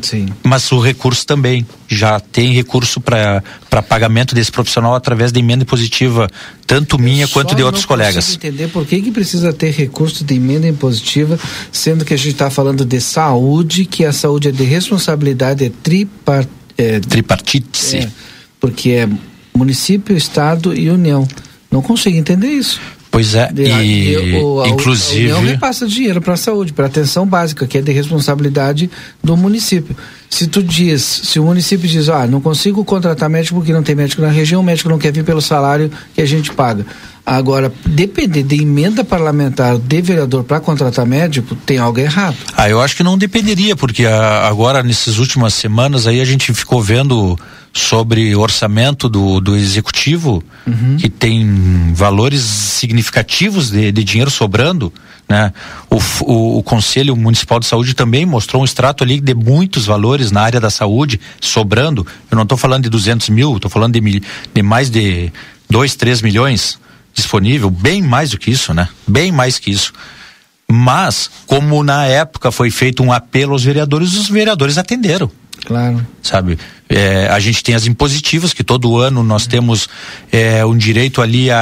Sim. Mas o recurso também. Já tem recurso para pagamento desse profissional através da emenda impositiva, tanto minha quanto de outros colegas. entender por que, que precisa ter recurso de emenda impositiva, sendo que a gente está falando de saúde, que a saúde é de responsabilidade é, é tripartite. É, porque é município, estado e união. Não consigo entender isso. Pois é, de, e o, inclusive. A União repassa dinheiro para a saúde, para atenção básica, que é de responsabilidade do município. Se tu diz, se o município diz, ah, não consigo contratar médico porque não tem médico na região, o médico não quer vir pelo salário que a gente paga. Agora, depender de emenda parlamentar de vereador para contratar médico, tem algo errado. Ah, eu acho que não dependeria, porque a, ah, agora, nessas últimas semanas aí, a gente ficou vendo sobre orçamento do, do executivo, uhum. que tem valores significativos de, de dinheiro sobrando, né? O, o, o, Conselho Municipal de Saúde também mostrou um extrato ali de muitos valores na área da saúde sobrando. Eu não estou falando de 200 mil, estou falando de, de mais de 2, 3 milhões disponível, bem mais do que isso, né? Bem mais que isso. Mas, como na época foi feito um apelo aos vereadores, os vereadores atenderam. Claro. Sabe? É, a gente tem as impositivas, que todo ano nós temos é, um direito ali a,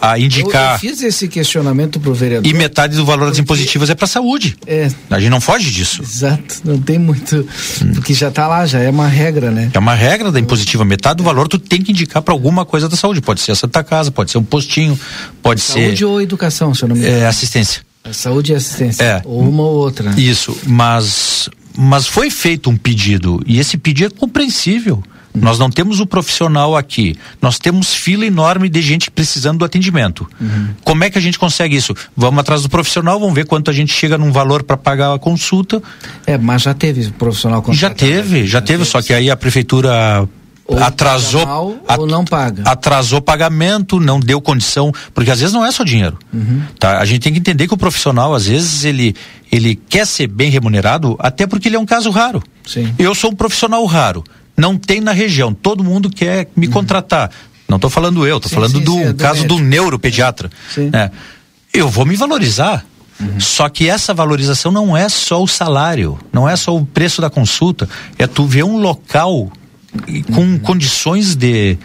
a, a indicar. Eu, eu, fiz esse questionamento para o vereador. E metade do valor das impositivas é para a saúde. É. A gente não foge disso. Exato. Não tem muito. Porque já está lá, já é uma regra, né? É uma regra da impositiva. Metade do valor tu tem que indicar para alguma coisa da saúde. Pode ser a Santa Casa, pode ser um postinho, pode saúde ser. Saúde ou educação, se eu não me engano. É, assistência. Saúde e assistência. É. Ou uma ou outra. Isso, mas mas foi feito um pedido e esse pedido é compreensível. Nós não temos o profissional aqui, nós temos fila enorme de gente precisando do atendimento. Uhum. Como é que a gente consegue isso? Vamos atrás do profissional, vamos ver quanto a gente chega num valor para pagar a consulta. É, mas já teve profissional Já teve, já, já teve, teve, só que aí a prefeitura ou atrasou mal, ou não paga. Atrasou pagamento, não deu condição, porque às vezes não é só dinheiro. Uhum. Tá? A gente tem que entender que o profissional, às vezes, ele, ele quer ser bem remunerado, até porque ele é um caso raro. Sim. Eu sou um profissional raro. Não tem na região. Todo mundo quer me uhum. contratar. Não estou falando eu, estou falando sim, do sim, é do caso médico. do neuropediatra. É. Eu vou me valorizar. Uhum. Só que essa valorização não é só o salário, não é só o preço da consulta, é tu ver um local com uhum. condições de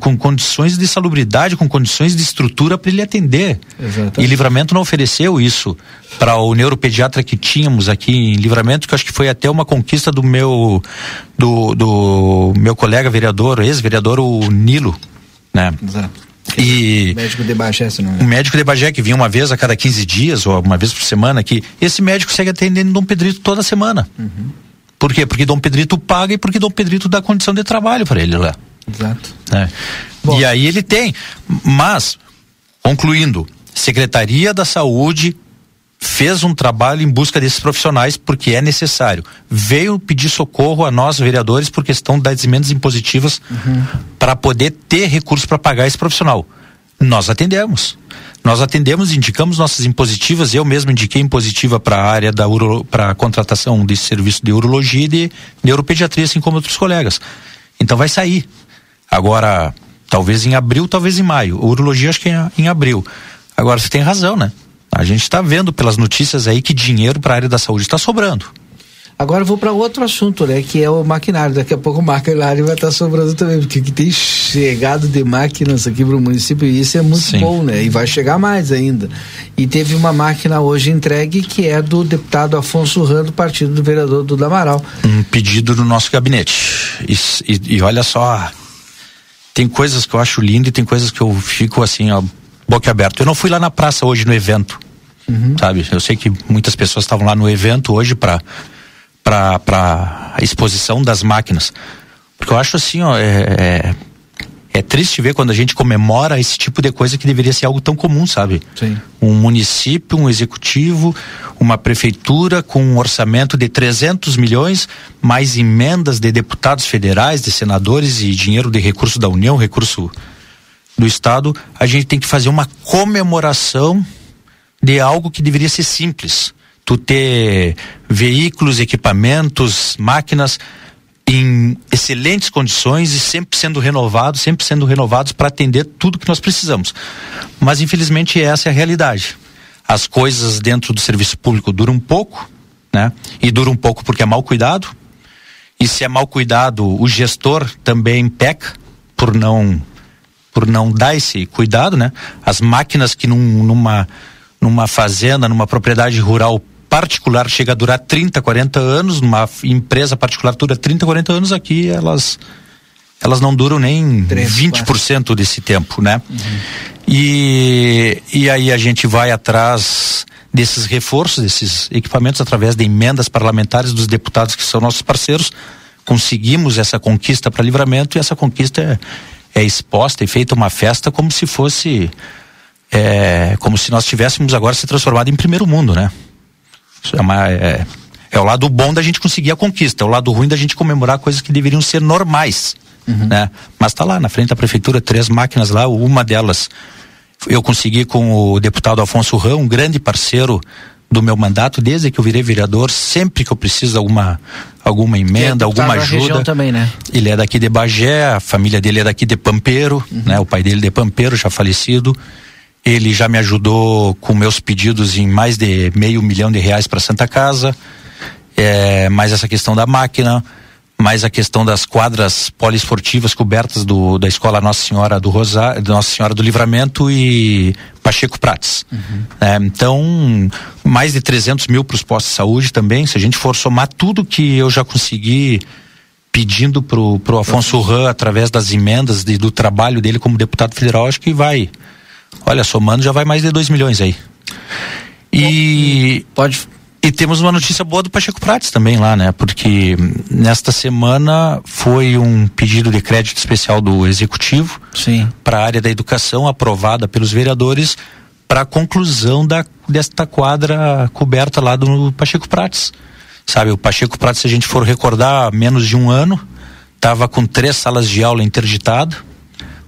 com condições de salubridade, com condições de estrutura para ele atender. Exatamente. E Livramento não ofereceu isso para o neuropediatra que tínhamos aqui em Livramento, que acho que foi até uma conquista do meu do, do meu colega vereador, ex-vereador o Nilo, né? Exato. E médico de Bagé, se não é? Médico de Bagé que vinha uma vez a cada 15 dias ou uma vez por semana aqui. Esse médico segue atendendo Dom Pedrito toda semana. Uhum. Por quê? Porque Dom Pedrito paga e porque Dom Pedrito dá condição de trabalho para ele lá. Exato. É. E aí ele tem. Mas, concluindo, Secretaria da Saúde fez um trabalho em busca desses profissionais porque é necessário. Veio pedir socorro a nós, vereadores, por questão das emendas impositivas uhum. para poder ter recursos para pagar esse profissional. Nós atendemos. Nós atendemos, indicamos nossas impositivas, eu mesmo indiquei impositiva para a área da para contratação desse serviço de urologia e de neuropediatria, assim como outros colegas. Então vai sair. Agora, talvez em abril, talvez em maio. urologia acho que é em abril. Agora você tem razão, né? A gente está vendo pelas notícias aí que dinheiro para a área da saúde está sobrando. Agora eu vou para outro assunto, né? Que é o maquinário. Daqui a pouco o maquinário vai estar tá sobrando também, porque tem chegado de máquinas aqui para o município e isso é muito Sim. bom, né? E vai chegar mais ainda. E teve uma máquina hoje entregue que é do deputado Afonso Rando, partido do vereador do Amaral. Um pedido do nosso gabinete. E, e, e olha só, tem coisas que eu acho lindo e tem coisas que eu fico assim, ó, boca aberta. Eu não fui lá na praça hoje no evento. Uhum. Sabe? Eu sei que muitas pessoas estavam lá no evento hoje para para a exposição das máquinas. Porque eu acho assim, ó, é, é, é, triste ver quando a gente comemora esse tipo de coisa que deveria ser algo tão comum, sabe? Sim. Um município, um executivo, uma prefeitura com um orçamento de 300 milhões, mais emendas de deputados federais, de senadores e dinheiro de recurso da União, recurso do Estado, a gente tem que fazer uma comemoração de algo que deveria ser simples tu ter veículos, equipamentos, máquinas em excelentes condições e sempre sendo renovados, sempre sendo renovados para atender tudo que nós precisamos. Mas infelizmente essa é a realidade. As coisas dentro do serviço público duram um pouco, né? E duram um pouco porque é mal cuidado. E se é mal cuidado, o gestor também peca por não por não dar esse cuidado, né? As máquinas que num, numa numa fazenda, numa propriedade rural particular chega a durar 30, 40 anos, numa empresa particular dura 30, 40 anos, aqui elas elas não duram nem 3, 20% quatro. desse tempo, né? Uhum. E, e aí a gente vai atrás desses reforços, desses equipamentos, através de emendas parlamentares dos deputados que são nossos parceiros. Conseguimos essa conquista para livramento e essa conquista é, é exposta e feita uma festa como se fosse. É, como se nós tivéssemos agora se transformado em primeiro mundo, né? É, uma, é, é o lado bom da gente conseguir a conquista, é o lado ruim da gente comemorar coisas que deveriam ser normais. Uhum. Né? Mas está lá na frente da prefeitura, três máquinas lá, uma delas eu consegui com o deputado Afonso Rão, um grande parceiro do meu mandato, desde que eu virei vereador, sempre que eu preciso de alguma, alguma emenda, é alguma ajuda. Também, né? Ele é daqui de Bagé, a família dele é daqui de Pampeiro, uhum. né? O pai dele de Pampeiro, já falecido. Ele já me ajudou com meus pedidos em mais de meio milhão de reais para Santa Casa. É, mais essa questão da máquina mais a questão das quadras poliesportivas cobertas do, da escola Nossa Senhora do Rosário, Nossa Senhora do Livramento e Pacheco Prates. Uhum. É, então, mais de 300 mil para os postos de saúde também. Se a gente for somar tudo que eu já consegui pedindo pro, pro Afonso Ram através das emendas de, do trabalho dele como deputado federal, acho que vai. Olha, somando já vai mais de 2 milhões aí. E pode e temos uma notícia boa do Pacheco Prates também lá, né? Porque nesta semana foi um pedido de crédito especial do executivo para a área da educação aprovada pelos vereadores para a conclusão da desta quadra coberta lá do Pacheco Prates. Sabe, o Pacheco Prates, se a gente for recordar, há menos de um ano, estava com três salas de aula interditado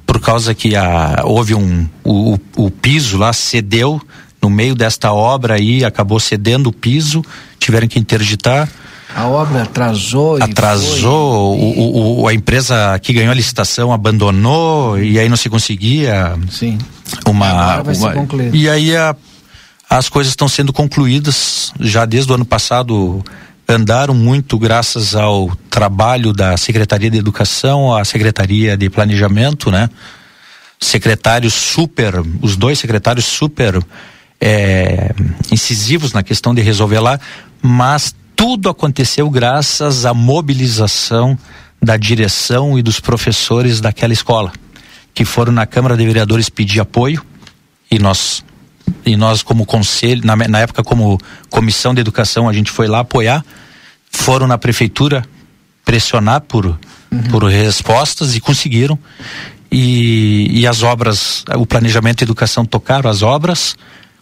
por causa que a, houve um o, o, piso lá cedeu no meio desta obra aí acabou cedendo o piso, tiveram que interditar. A obra atrasou. Atrasou. O, o, a empresa que ganhou a licitação abandonou e aí não se conseguia. Sim. Uma. uma e aí a, as coisas estão sendo concluídas já desde o ano passado andaram muito graças ao trabalho da Secretaria de Educação, a Secretaria de Planejamento, né? Secretários super, os dois secretários super é, incisivos na questão de resolver lá, mas tudo aconteceu graças à mobilização da direção e dos professores daquela escola, que foram na Câmara de Vereadores pedir apoio e nós e nós como conselho, na, na época como comissão de educação, a gente foi lá apoiar, foram na prefeitura pressionar por uhum. por respostas e conseguiram e, e as obras, o planejamento e educação tocaram as obras,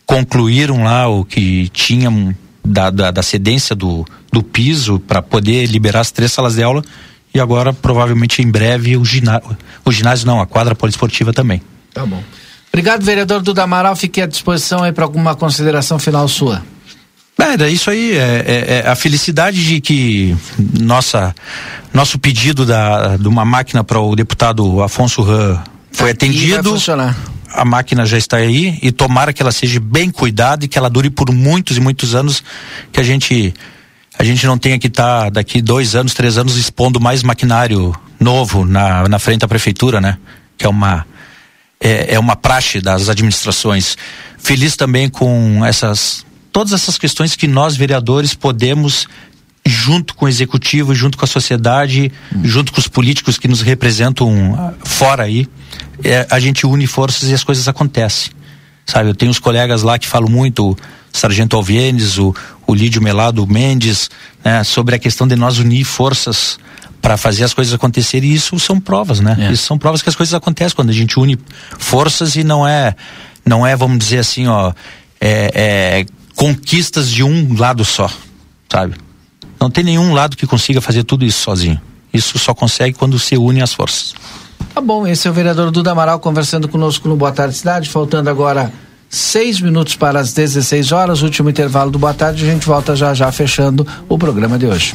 concluíram lá o que tinham da, da, da cedência do, do piso para poder liberar as três salas de aula e agora provavelmente em breve o ginásio, o ginásio não, a quadra poliesportiva também. Tá bom. Obrigado, vereador Duda Amaral. Fiquei à disposição aí para alguma consideração final sua. É, isso aí, é, é, é, a felicidade de que nossa, nosso pedido da, de uma máquina para o deputado Afonso Ram foi Aqui atendido. Funcionar a máquina já está aí e tomara que ela seja bem cuidada e que ela dure por muitos e muitos anos, que a gente a gente não tenha que estar tá daqui dois anos, três anos expondo mais maquinário novo na, na frente da prefeitura, né? Que é uma é, é uma praxe das administrações. Feliz também com essas todas essas questões que nós vereadores podemos junto com o executivo, junto com a sociedade, hum. junto com os políticos que nos representam fora aí, é, a gente une forças e as coisas acontecem. Sabe, eu tenho os colegas lá que falam muito, o Sargento Alvienes, o, o Lídio Melado Mendes, né, sobre a questão de nós unir forças para fazer as coisas acontecerem e isso são provas, né? É. Isso são provas que as coisas acontecem quando a gente une forças e não é, não é, vamos dizer assim, ó, é, é conquistas de um lado só, sabe? Não tem nenhum lado que consiga fazer tudo isso sozinho. Isso só consegue quando se une as forças. Tá bom, esse é o vereador Duda Amaral conversando conosco no Boa Tarde Cidade, faltando agora seis minutos para as 16 horas, último intervalo do Boa Tarde, a gente volta já já fechando o programa de hoje.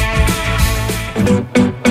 Thank you.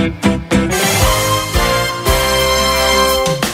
Thank you.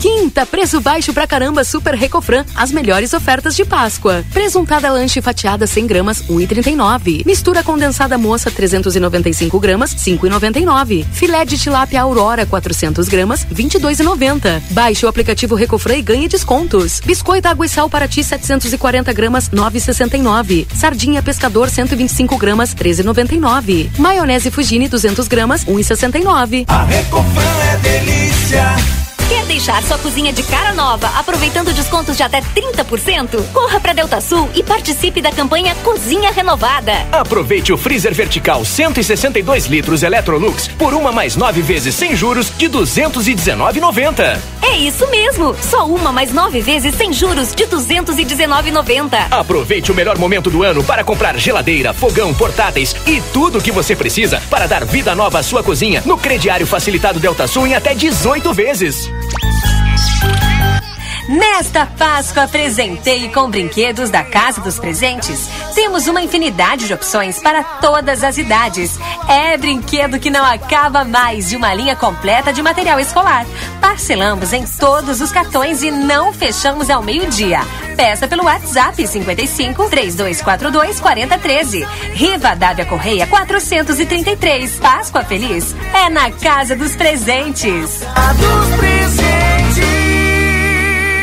Quinta, preço baixo pra caramba Super Recofran. As melhores ofertas de Páscoa. Presuntada lanche fatiada 100 gramas, 1,39. Mistura condensada moça 395 gramas, 5,99. Filé de tilápia Aurora 400 gramas, 22,90. Baixe o aplicativo Recofran e ganhe descontos. Biscoito água e sal para ti 740 gramas, 9,69. Sardinha pescador 125 gramas, 13,99. Maionese Fugini 200 gramas, 1,69. A Recofran é delícia. Quer deixar sua cozinha de cara nova, aproveitando descontos de até 30%? Corra para Delta Sul e participe da campanha Cozinha Renovada. Aproveite o freezer vertical 162 litros Electrolux por uma mais nove vezes sem juros de 219,90. É isso mesmo, só uma mais nove vezes sem juros de 219,90. Aproveite o melhor momento do ano para comprar geladeira, fogão, portáteis e tudo o que você precisa para dar vida nova à sua cozinha no crediário facilitado Delta Sul em até 18 vezes. Nesta Páscoa, presentei com brinquedos da Casa dos Presentes. Temos uma infinidade de opções para todas as idades. É brinquedo que não acaba mais de uma linha completa de material escolar. Parcelamos em todos os cartões e não fechamos ao meio-dia. Peça pelo WhatsApp 55 3242 4013. Riva Dávia Correia 433. Páscoa Feliz é na Casa dos Presentes. A dos presentes.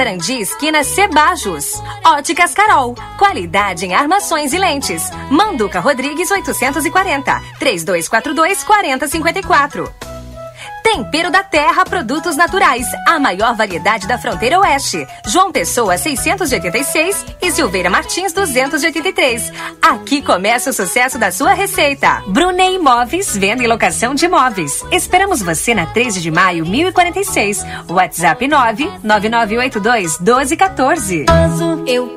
Sarandi, esquina Cebajos. Óticas Carol. Qualidade em armações e lentes. Manduca Rodrigues 840. 3242 4054. Tempero da Terra Produtos Naturais, a maior variedade da fronteira oeste. João Pessoa 686 e Silveira Martins 283. Aqui começa o sucesso da sua receita. Brunei Imóveis, venda e locação de imóveis. Esperamos você na 13 de maio, 1046. WhatsApp 9 9982 1214. Eu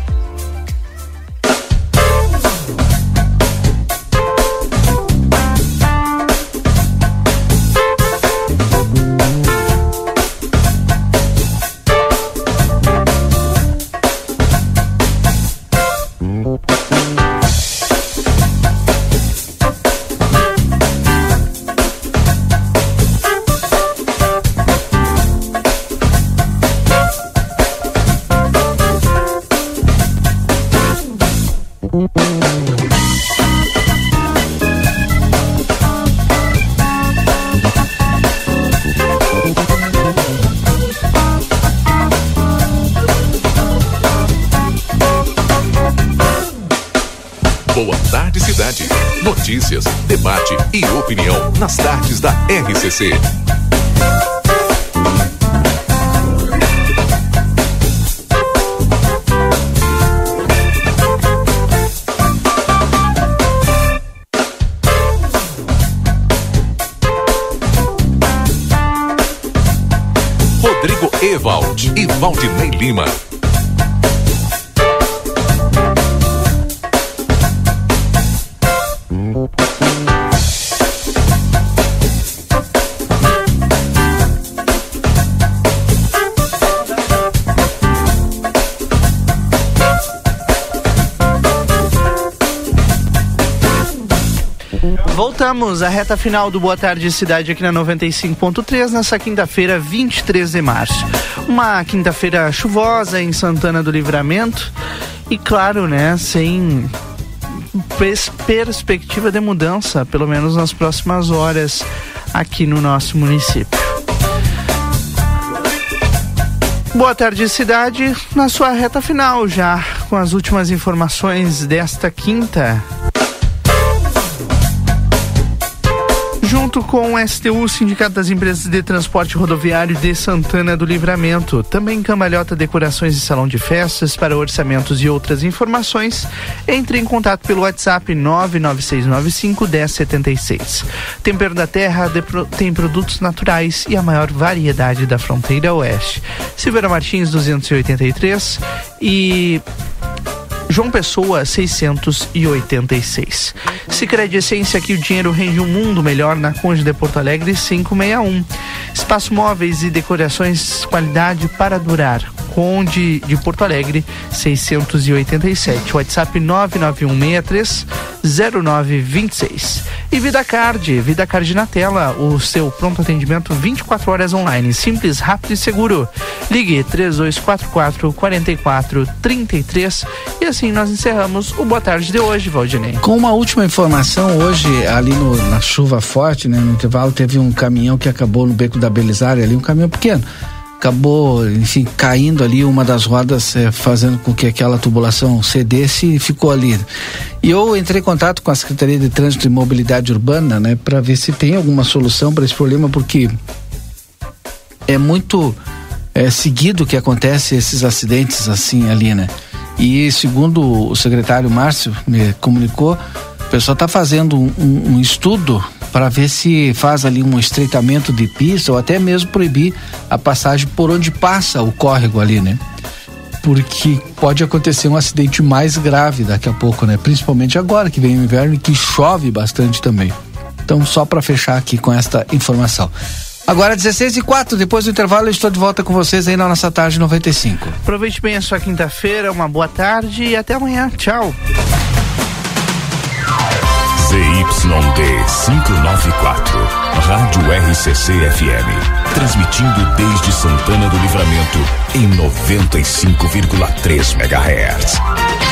Nas tardes da RCC. Rodrigo Evald e Valdinei Lima. Voltamos à reta final do Boa Tarde Cidade aqui na 95.3 nessa quinta-feira, 23 de março. Uma quinta-feira chuvosa em Santana do Livramento e claro, né, sem pers perspectiva de mudança, pelo menos nas próximas horas aqui no nosso município. Boa tarde, cidade, na sua reta final já, com as últimas informações desta quinta. Junto com o STU, Sindicato das Empresas de Transporte Rodoviário de Santana do Livramento, também Cambalhota Decorações e Salão de Festas para orçamentos e outras informações, entre em contato pelo WhatsApp 99695 1076. Tempero da Terra tem produtos naturais e a maior variedade da fronteira oeste. Silveira Martins 283 e João Pessoa 686. Sicredi Essência que o dinheiro rende um mundo melhor na Conde de Porto Alegre 561. Espaço móveis e decorações qualidade para durar. Conde de Porto Alegre, 687. WhatsApp 99163 0926. E Vida Card, Vida Card na tela, o seu pronto atendimento 24 horas online, simples, rápido e seguro. Ligue 3244 4433 e assim nós encerramos o Boa Tarde de hoje, Valdinei. Com uma última informação, hoje ali no, na chuva forte, né, no intervalo teve um caminhão que acabou no beco da Belisária ali, um caminhão pequeno acabou, enfim, caindo ali uma das rodas, eh, fazendo com que aquela tubulação cedesse e ficou ali. E eu entrei em contato com a Secretaria de Trânsito e Mobilidade Urbana, né, para ver se tem alguma solução para esse problema, porque é muito é, seguido que acontece esses acidentes assim ali, né? E segundo o secretário Márcio me comunicou, o pessoal está fazendo um, um, estudo para ver se faz ali um estreitamento de pista ou até mesmo proibir a passagem por onde passa o córrego ali, né? Porque pode acontecer um acidente mais grave daqui a pouco, né? Principalmente agora que vem o inverno e que chove bastante também. Então, só para fechar aqui com esta informação. Agora 16 e 4, depois do intervalo eu estou de volta com vocês aí na nossa tarde 95. Aproveite bem a sua quinta-feira, uma boa tarde e até amanhã. Tchau. ZYD 594, Rádio RCC FM. Transmitindo desde Santana do Livramento em 95,3 MHz.